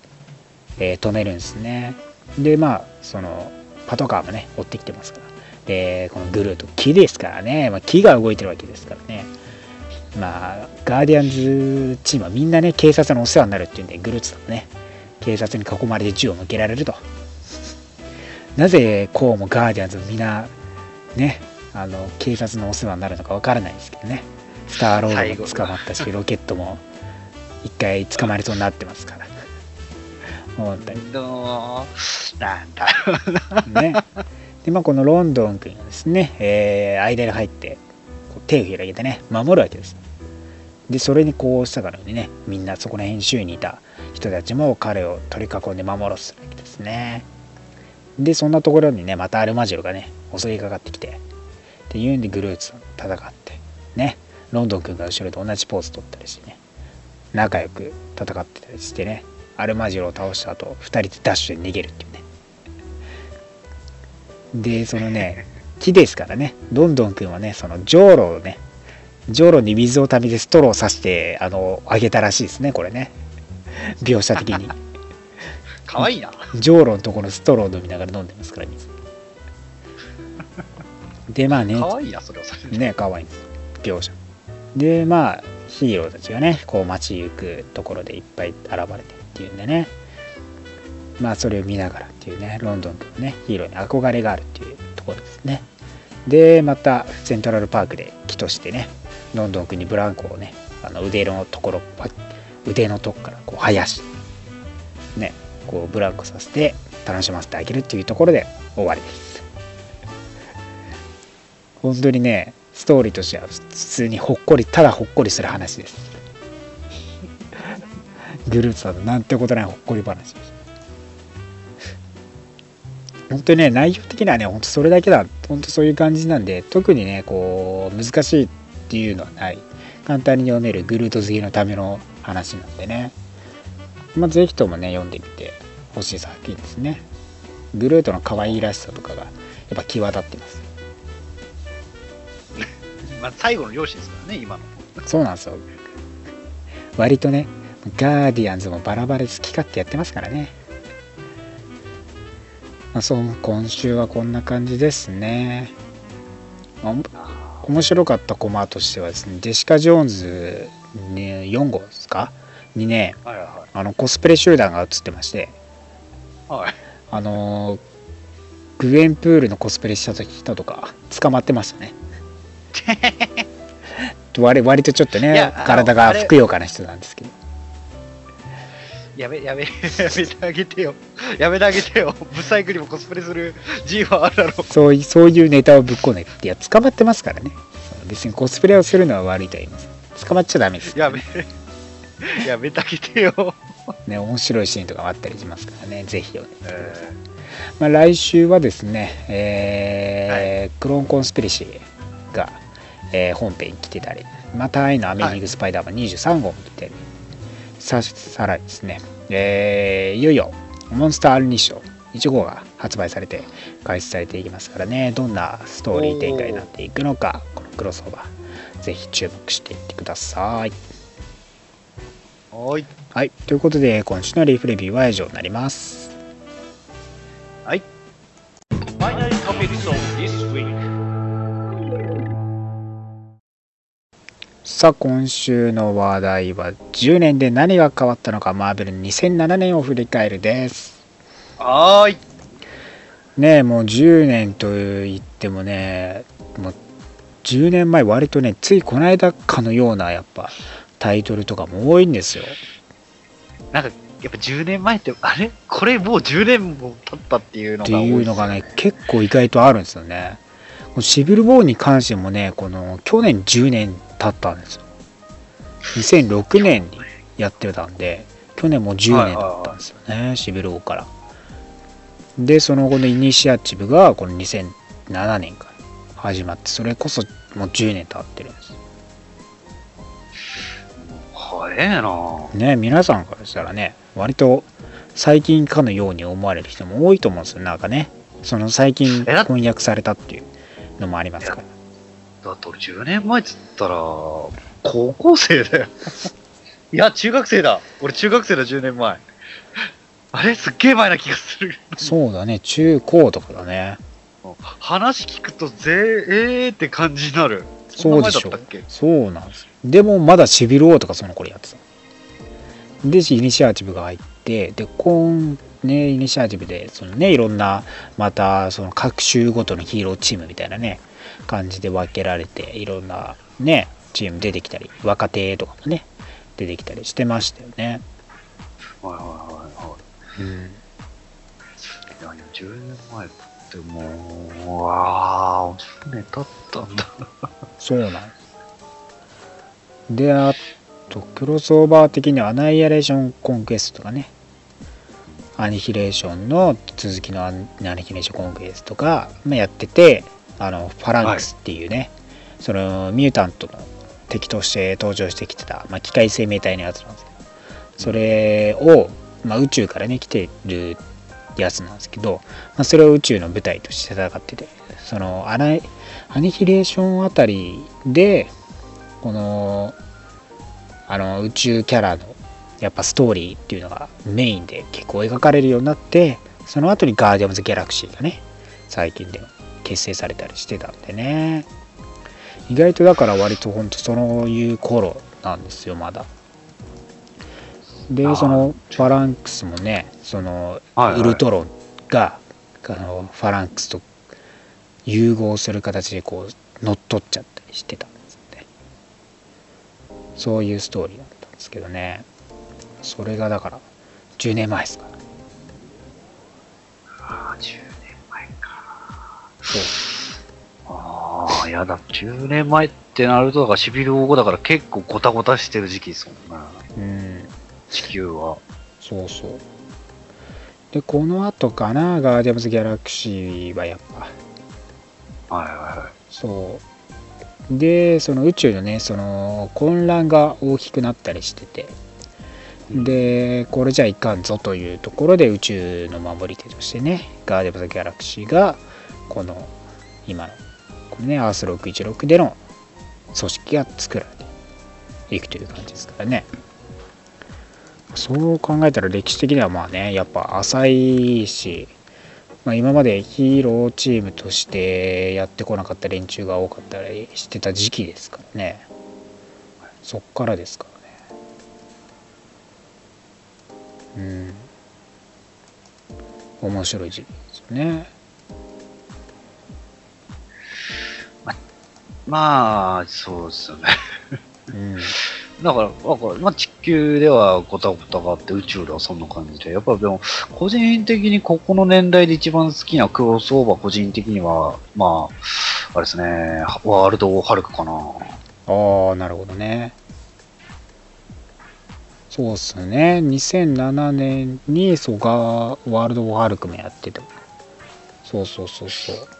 えー止めるんですね。でまあそのパトカーもね追ってきてますから。でこのグルート木ですからね、まあ、木が動いてるわけですからね。まあガーディアンズチームはみんなね警察のお世話になるっていうんでグルーツさんもね警察に囲まれて銃を向けられると。なぜこうもガーディアンズみんなねあの警察のお世話になるのかわからないですけどね。スターロードも捕まったしロケットも一回捕まりそうになってますから本当にどう？なんだ。ね。で、まあ、このロンドン君がですね、えー間に入って、こう手を広げてね、守るわけです。で、それにこうしたからにね、みんなそこら辺周囲にいた人たちも彼を取り囲んで守ろうとするわけですね。で、そんなところにね、またアルマジロがね、襲いかかってきて、っていうんでグルーツと戦って、ね、ロンドン君が後ろで同じポーズ取ったりしてね、仲良く戦ってたりしてね、アルマジロを倒した後、2人でダッシュで逃げるっていうね。でそのね 木ですからね。どんどんくんはねそのじょうろをねじょうろに水をためてストローを刺してあのあげたらしいですねこれね。描写的に。かわいいな。じょうろのところストロー飲みながら飲んでますから水。でまあね。かわいいな、それはそ。ね可愛いんです。描写。でまあヒーローたちがねこう街行くところでいっぱい現れてるっていうんでね。まあそれを見ながらっていうねロンドンとのねヒーローに憧れがあるっていうところですね。でまたセントラルパークで木としてねロンドン君にブランコをねあの腕のところ腕のとこからこう生やしねこうブランコさせて楽しませてあげるっていうところで終わりです。本当にねストーリーとしては普通にほっこりただほっこりする話です。グループさんのなんてことないほっこり話です。本当にね内容的にはね本当それだけだ。本当そういう感じなんで特にねこう難しいっていうのはない。簡単に読めるグルート好きのための話なんでね。まあぜひともね読んでみてほしい作品ですね。グルートの可愛いらしさとかがやっぱ際立ってます。まあ、最後の漁師ですからね、今の。そうなんですよ割とねガーディアンズもバラバラ好き勝手やってますからねまあ、そう今週はこんな感じですねお面白かったコマとしてはですねジェシカ・ジョーンズ、ね、4号ですか？にねはいはあのコスプレ集団が映ってましてい。はい。あのーグエンプールのコスプレした人とか捕まってましたね 割割とちょっとね体がふくよかな人なんですけどやめ、やめ、やめてあげてよ。やめてあげてよ。ブサイクにもコスプレする G はあるだろう。そういそういうネタをぶっこねいや捕まってますからね別にコスプレをするのは悪いとは言います捕まっちゃダメですやめ、やめてあげてよ。ね面白いシーンとかもあったりしますからねぜひ読んでみてくださいえまあ、来週はですね、えークローンコンスピレシーが、えー本編に来てたり、また愛のアメージングスパイダーマン23号も来てる、ささらにですね、えーいよいよモンスターアルニッショ1号が発売されて開始されていきますからね、どんなストーリー展開になっていくのか、このクロスオーバー、ぜひ注目していってください。ーはい。はい、ということで、今週のリーフレビューは以上になります。はい。さあ今週の話題は10年で何が変わったのかマーベル2007年を振り返るです。はーい。ねえもう10年と言ってもねもう10年前割とねついこの間かのようなやっぱタイトルとかも多いんですよ。なんか、やっぱ10年前って、あれ？これもう10年も経ったっていうのってが多いいうのがね結構意外とあるんですよね。シビル・ボーンに関してもねこの去年10年経ったんですよ。2006年にやってたんで去年もう10年だったんですよね、シビル・ボーから。でその後のイニシアチブがこの2007年から始まってそれこそもう10年経ってるんです。早えな。ね皆さんからしたらね割と最近かのように思われる人も多いと思うんですよ。なんかねその最近翻訳されたっていうのもありますからだって俺10年前っつったら、高校生だよ。いや、中学生だ。俺中学生だ、10年前。あれすっげえ前な気がする。そうだね中高とかだね話聞くとぜえーって感じになる。そうでしょだったっけ？そうなんですでもまだシビル王とかその頃やってたでイニシアチブが入ってで今ねイニシアチブでそのねいろんなまたその各州ごとのヒーローチームみたいなね感じで分けられていろんなねチーム出てきたり若手とかもね出てきたりしてましたよねはいはいはいはい。うんいやいや、10年前ってもう、うわあ、10年経ったんだ。そうなんですであとクロスオーバー的にはアナイアレーションコンクエストとかねアニヒレーションの続きのアニヒレーションコンクエストが、まあ、やっててあのファランクスっていうね、そのミュータントの敵として登場してきてた、まあ、機械生命体のやつなんですけどそれを、まあ、宇宙からね来てるやつなんですけど、まあ、それを宇宙の舞台として戦っててそのアナアニヒレーションあたりでこのあの宇宙キャラのやっぱストーリーっていうのがメインで結構描かれるようになってその後にガーディアムズ・ギャラクシーがね最近でも結成されたりしてたんでね。意外とだから割とほんとそういう頃なんですよまだ。でそのファランクスもねそのウルトロンがあのファランクスと融合する形でこう乗っ取っちゃったりしてたんですよねそういうストーリーだったんですけどね。それがだから10年前ですからああ、10年前。か。そうああ、いやだ、10年前ってなると、だからシビル王だから結構ゴタゴタしてる時期ですもんね。うん。地球は。そうそう。でこの後かな。ガーディアンズ・ギャラクシーはやっぱ。はいはいはい。そう。でその宇宙のねその混乱が大きくなったりしてて。でこれじゃいかんぞというところで宇宙の守り手としてねガーディアムズ・ギャラクシーがこの今のこのねアース616での組織が作られていくという感じですからね。そう考えたら歴史的にはまあねやっぱ浅いし、まあ、今までヒーローチームとしてやってこなかった連中が多かったりしてた時期ですからね。そっからですからね。うん。面白い時期ですよね。まあ、そうですよね。うん。だから、だからまあ、地球ではごたごたがあって、宇宙ではそんな感じで、やっぱでも、個人的にここの年代で一番好きなクロスオーバー、個人的には、まあ、あれですね、ワールド・オー・ハルクかな。ああなるほどね。そうっすね。2007年にそうがワールド・ハルクもやってて。そうそうそうそう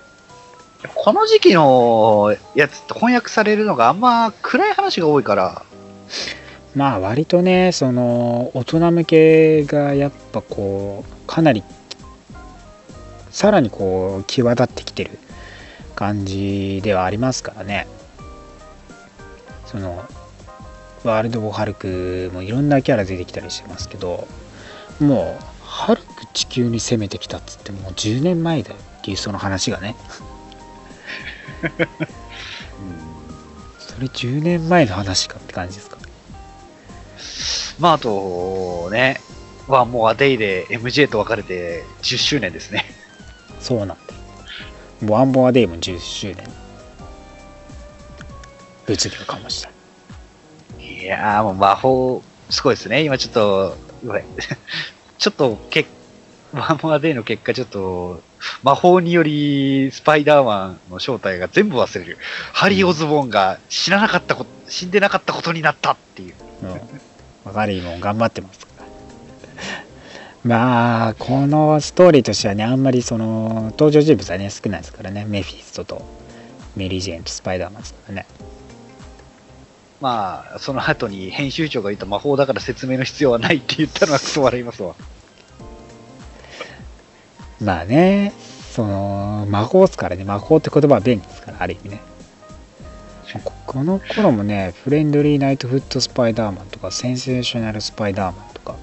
この時期のやつって翻訳されるのがあんま暗い話が多いから、まあ割とねその大人向けがやっぱこうかなりさらにこう際立ってきてる感じではありますからね。そのワールド・オブ・ハルクもいろんなキャラ出てきたりしてますけどもうハルク地球に攻めてきたっつってもう10年前だよっていうその話がね。それ10年前の話かって感じですか？まああとね、ワンモアデイで MJ と別れて10周年ですね。そうなんだ。よワンボアデイも10周年。物議を醸した。いやーもう魔法、すごいですね。今ちょっと、ちょっとけ、ワンモアデイの結果ちょっと、魔法によりスパイダーマンの正体が全部忘れる。ハリー・オズボーンが死ななかったこと、死んでなかったことになったっていう。うんわかりもん頑張ってますから まあこのストーリーとしてはねあんまりその登場人物はね少ないですからねメフィストとメリー・ジェーンとスパイダーマンですからねまあ、その後に編集長が言った魔法だから説明の必要はないって言ったのはクソ笑いますわ。まあねその魔法ですからね。魔法って言葉は便利ですからある意味ね。ここの頃もねフレンドリーナイトフットスパイダーマンとかセンセーショナルスパイダーマンとか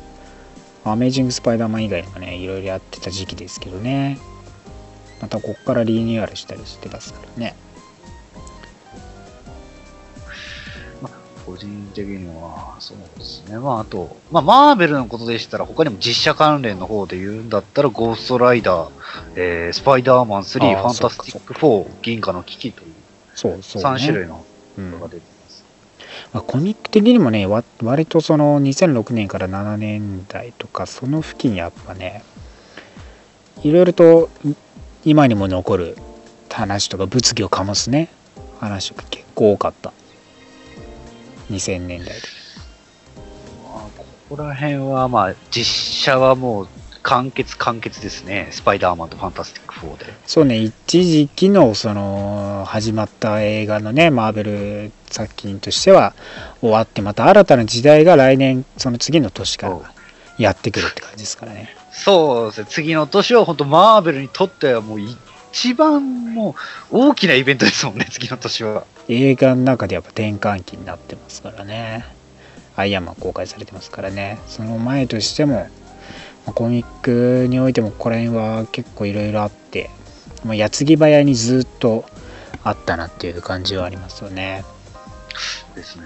アメージングスパイダーマン以外にもねいろいろやってた時期ですけどね。またこっからリニューアルしたりしてますからね個人的には、そうですね。まあ、あと、まあ、マーベルのことでしたら、他にも実写関連の方で言うんだったら、ゴーストライダー、えー、スパイダーマン3、あーファンタスティック4、銀河の危機というそうそう、ね、3種類のうんのが出てます。まあ、コミック的にもねわ割とその2006年から7年代とかその付近やっぱねいろいろとい今にも残る話とか物議を醸すね話が結構多かった2000年代あ、ここら辺は、まあ、実写はもう完結完結ですね。スパイダーマンとファンタスティック4で。そうね一時期のその始まった映画のねマーベル作品としては終わってまた新たな時代が来年その次の年からやってくるって感じですからねそうですね。次の年は本当マーベルにとってはもう一番もう大きなイベントですもんね、次の年は。映画の中でやっぱ転換期になってますからね。アイアンマン公開されてますからね。その前としてもまあコミックにおいてもここら辺は結構いろいろあってまあ矢継ぎ早にずっとあったなっていう感じはありますよね。ですね。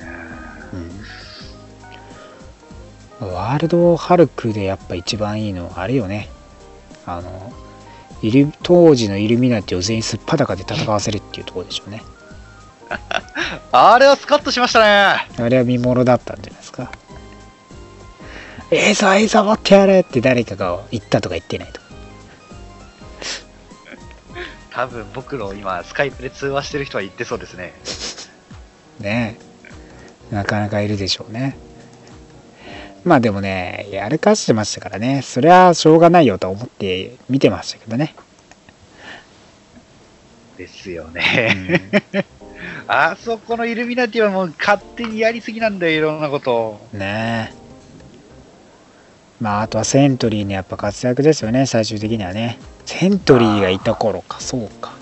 うん。ワールドハルクでやっぱ一番いいのはあれよね。あのイル当時のイルミナティを全員すっぱだかで戦わせるっていうところでしょうねあれはスカッとしましたね。あれは見ものだったんじゃないですか？ええぞ、ええぞ、持ってやれって誰かが言ったとか言ってないとか。多分僕の今、スカイプで通話してる人は言ってそうですね。ねえなかなかいるでしょうね。まあでもね、やるかしてましたからね、それはしょうがないよと思って見てましたけどね。ですよね。あそこのイルミナティはもう勝手にやりすぎなんだよ、いろんなことを。ねえ。まああとはセントリーのやっぱ活躍ですよね、最終的にはね。セントリーがいた頃か、そうか。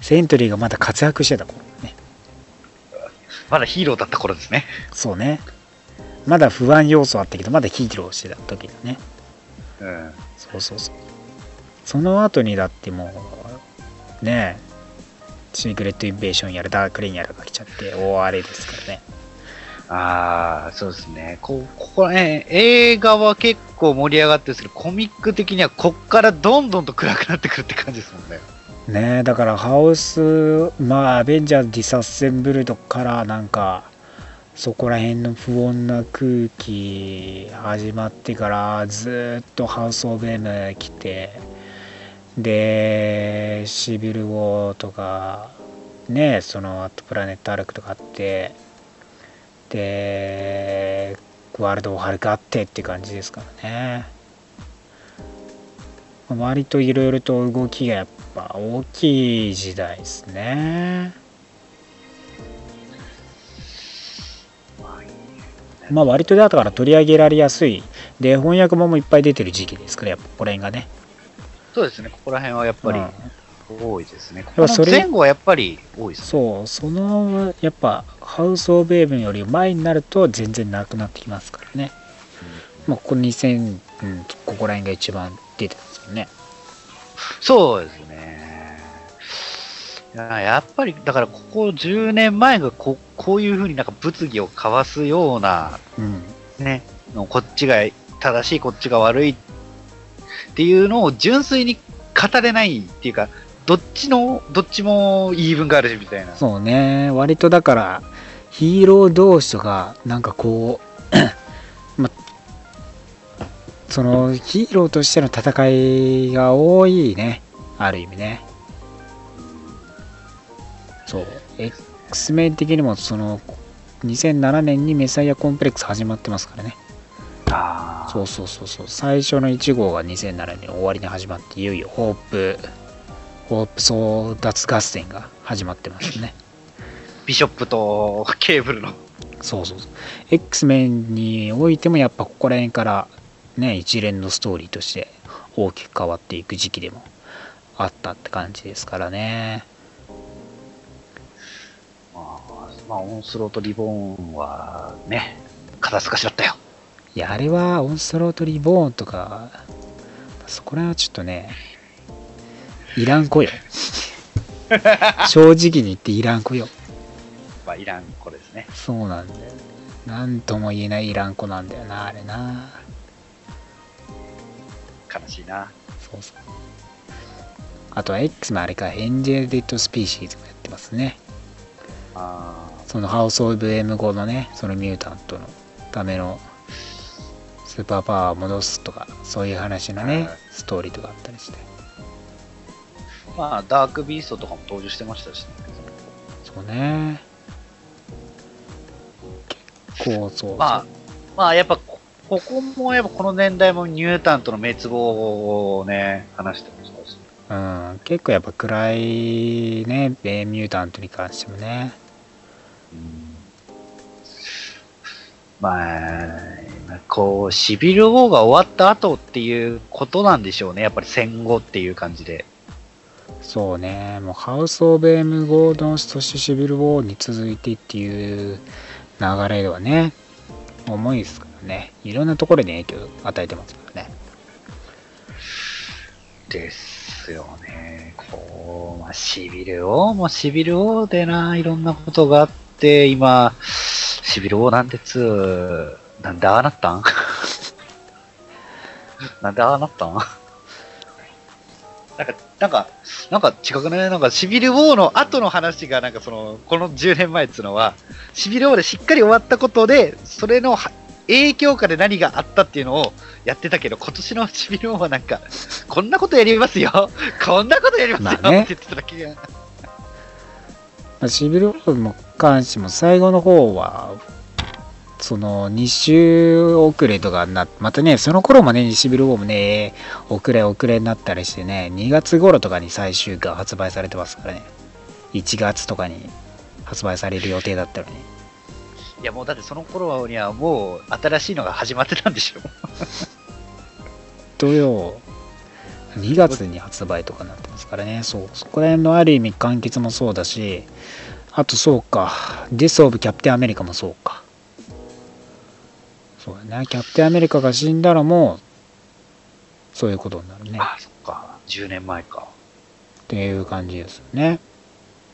セントリーがまだ活躍してた頃ね。まだヒーローだった頃ですね。そうね。まだ不安要素あったけど、まだヒーローしてた時だね。うん。そうそうそう。その後にだってもう、ねえ、シークレットインベージョンやらダークレインやらが来ちゃって大荒れですからね。ああ、そうですね。こここら辺、映画は結構盛り上がってるんですけど、コミック的にはこっからどんどんと暗くなってくるって感じですもんね。ねえだからハウスまあアベンジャーズディサッセンブルドからなんかそこら辺の不穏な空気始まってからずっとハウス・オブ・エム来てでシビル・ウォーとかねそのあとプラネット・アルクとかあってでワールド・オ・ハルクあってって感じですからね。割といろいろと動きがやっぱ大きい時代ですね。まあ割とだから取り上げられやすいで翻訳本もいっぱい出てる時期ですからやっぱここら辺がねそうですね。ここら辺はやっぱりうん多いですね。ここ前後はやっぱり多いですね。そうそのやっぱハウス・オブ・エイブンより前になると全然なくなってきますからねまあここ2000、うん、ここら辺が一番出てますよねそうですね。いややっぱり、だからここ10年前がここういうふうになんか物議を交わすような、うん。ね、のこっちが正しい、こっちが悪いっていうのを純粋に語れないっていうか、どっちの、どっちも言い分があるしみたいな。そうね。割とだからヒーロー同士とかなんかこう まそのヒーローとしての戦いが多いね。ある意味ねそう。X メン的にもその2007年にメサイアコンプレックス始まってますからね。あそうそうそうそう。最初の1号が2007年終わりに始まっていよいよホープホープ争奪合戦が始まってますね。ビショップとケーブルの。そうそうそう。X メンにおいてもやっぱここら辺からね一連のストーリーとして大きく変わっていく時期でもあったって感じですからねまあ、まあ、オンスロートリボーンはね、肩透かしだったよ。いやあれはオンスロートリボーンとかそこら辺はちょっとねいらん子よ。正直に言っていらん子よ。まあ、いらん子ですね。そうなんだよ。なんとも言えないいらん子なんだよなあれな。悲しいな。そうそう。あとは X もあれかエンデンジャードスピーシーズもやってますね。あそのハウス・オブ・エム後のねそのミュータントのためのスーパーパワーを戻すとかそういう話のねはい。ストーリーとかあったりして。ーまあ、ダークビーストとかも登場してましたしね。そうね。結構そう。まあ、まあ、やっぱこ、ここもやっぱこの年代もニュータントの滅亡をね、話してましたし。うん、結構やっぱ暗いねベイミュータントに関してもねまあ、こう、シビルウォーが終わった後っていうことなんでしょうね。やっぱり戦後っていう感じで。そうねもうハウス・オブ・エム・ゴードンそしてシビル・ウォーに続いてっていう流れではね重いですからねいろんなところに影響を与えてますからねですよね。こう、まあ、シビル王もシビル王でな、いろんなことがあって、今、シビル王なんてつー、なんでああなったん？なんでああなったん？なんか、なんか、なんか違くねなんか、シビル王の後の話が、なんかその、この10年前っつうのは、シビル王でしっかり終わったことで、それの影響下で何があったっていうのをやってたけど、今年のシビル王はなんか、こんなことやりますよ。こんなことやりますよ、まあねって言ってただけ。まあシビル・ウォーも関しても最後の方はその2週遅れとかなまたねその頃もね西ビル号もね遅れ遅れになったりしてね2月頃とかに最終回発売されてますからね。1月とかに発売される予定だったのに。いやもうだってその頃にはもう新しいのが始まってたんでしょ。土曜2月に発売とかになってますからねそうそこら辺のある意味完結もそうだしあとそうかディス・オブ・キャプテン・アメリカもそうかそうだねキャプテン・アメリカが死んだらもうそういうことになるねあ、そっか。10年前か。っていう感じですよね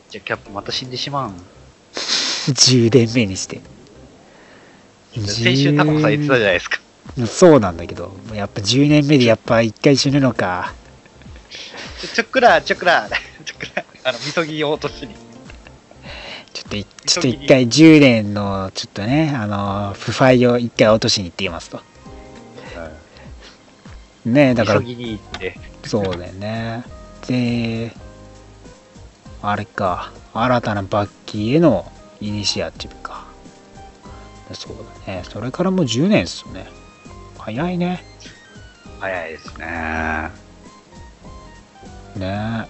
じゃあキャップまた死んでしまうん。10年目にして先週タコさん言ってたじゃないですか。そうなんだけどやっぱ10年目でやっぱ一回死ぬのか。ちょっくら、ちょっくら、ちょっくら、あの、みそぎ落としに。ちょっといちょっと一回10年のちょっとねあの腐敗を一回落としに行ってきますと。ねだから。みそぎに行って。そうだよね。であれか。新たなバッキーへのイニシアチブか。そうだね。それからもう10年っすよね早いね早いですね。ね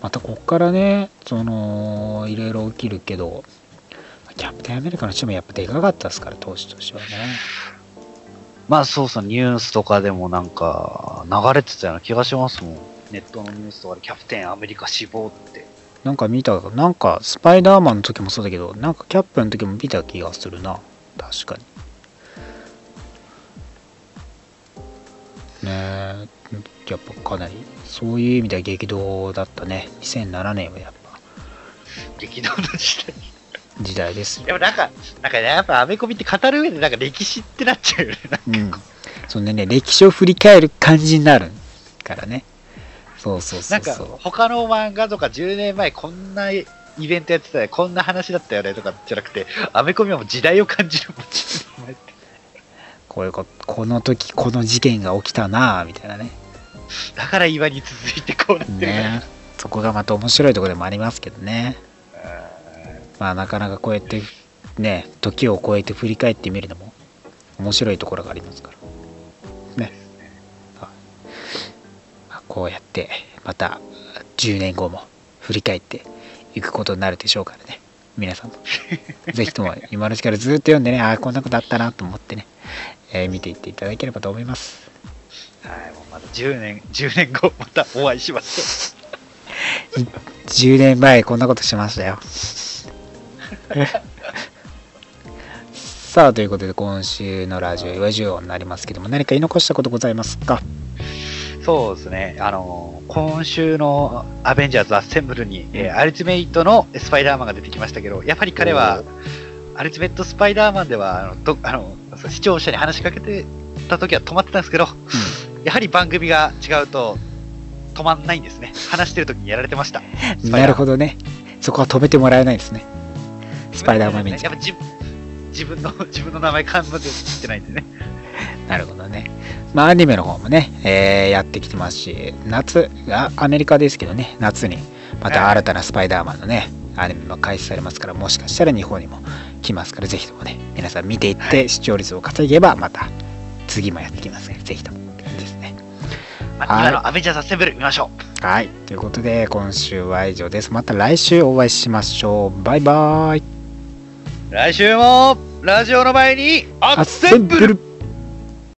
またこっからねそのいろいろ起きるけどキャプテンアメリカのチームやっぱでかかったですから投手としてはねまあそうそう、ニュースとかでもなんか、流れてたような気がしますもん。ネットのニュースとかでキャプテンアメリカ死亡って。なんか見たなんかスパイダーマンの時もそうだけどなんかキャップの時も見た気がするな。確かに。ねえやっぱかなりそういう意味では激動だったね。2007年はやっぱ。激動の時代。時代ですよ。でもなんか、なんかねやっぱアメコミって語る上でなんか歴史ってなっちゃうよね。う。ん。そんでね歴史を振り返る感じになるからねそうそうそなんか他の漫画とか10年前こんなイベントやってたよ、こんな話だったよねとかじゃなくて、アメコミはもう時代を感じるもん10年前って。こういうここの時この事件が起きたなあみたいなね。だから今に続いてこうなってるね。そこがまた面白いところでもありますけどね。まあなかなかこうやってね時を超えて振り返ってみるのも面白いところがありますからこうやってまた10年後も振り返っていくことになるでしょうからね。皆さんも ぜひとも今のうちからずっと読んでね。ああこんなことあったなと思ってね、えー見ていっていただければと思います。はい、もうまだ10年、10年後またお会いしまし10年前こんなことしましたよ。さあということで今週のラジオ岩10になりますけども何か言い残したことございますか？ょう。そうですね、あのー今週のアベンジャーズアッセンブルに、えーアルティメイトのスパイダーマンが出てきましたけど、やっぱり彼は、アルティメットスパイダーマンでは、あのどあの視聴者に話しかけてた時は止まってたんですけど、やはり番組が違うと止まんないんですね。話してる時にやられてました。なるほどね。そこは止めてもらえないですね。スパイダーマンメンやっぱ自自分の、自分の名前看板で知ってないんでね。なるほどね。まあアニメの方もね、えーやってきてますし夏あアメリカですけどね夏にまた新たなスパイダーマンのねアニメも開始されますからもしかしたら日本にも来ますからぜひともね皆さん見ていっはて視聴率を稼げばまた次もやってきますねぜひともですね。まあ、はい。今のアベンジャーズセンブル見ましょう。はい。ということで今週は以上です。また来週お会いしましょう。バイバイ。来週もラジオの前にアアッセンブル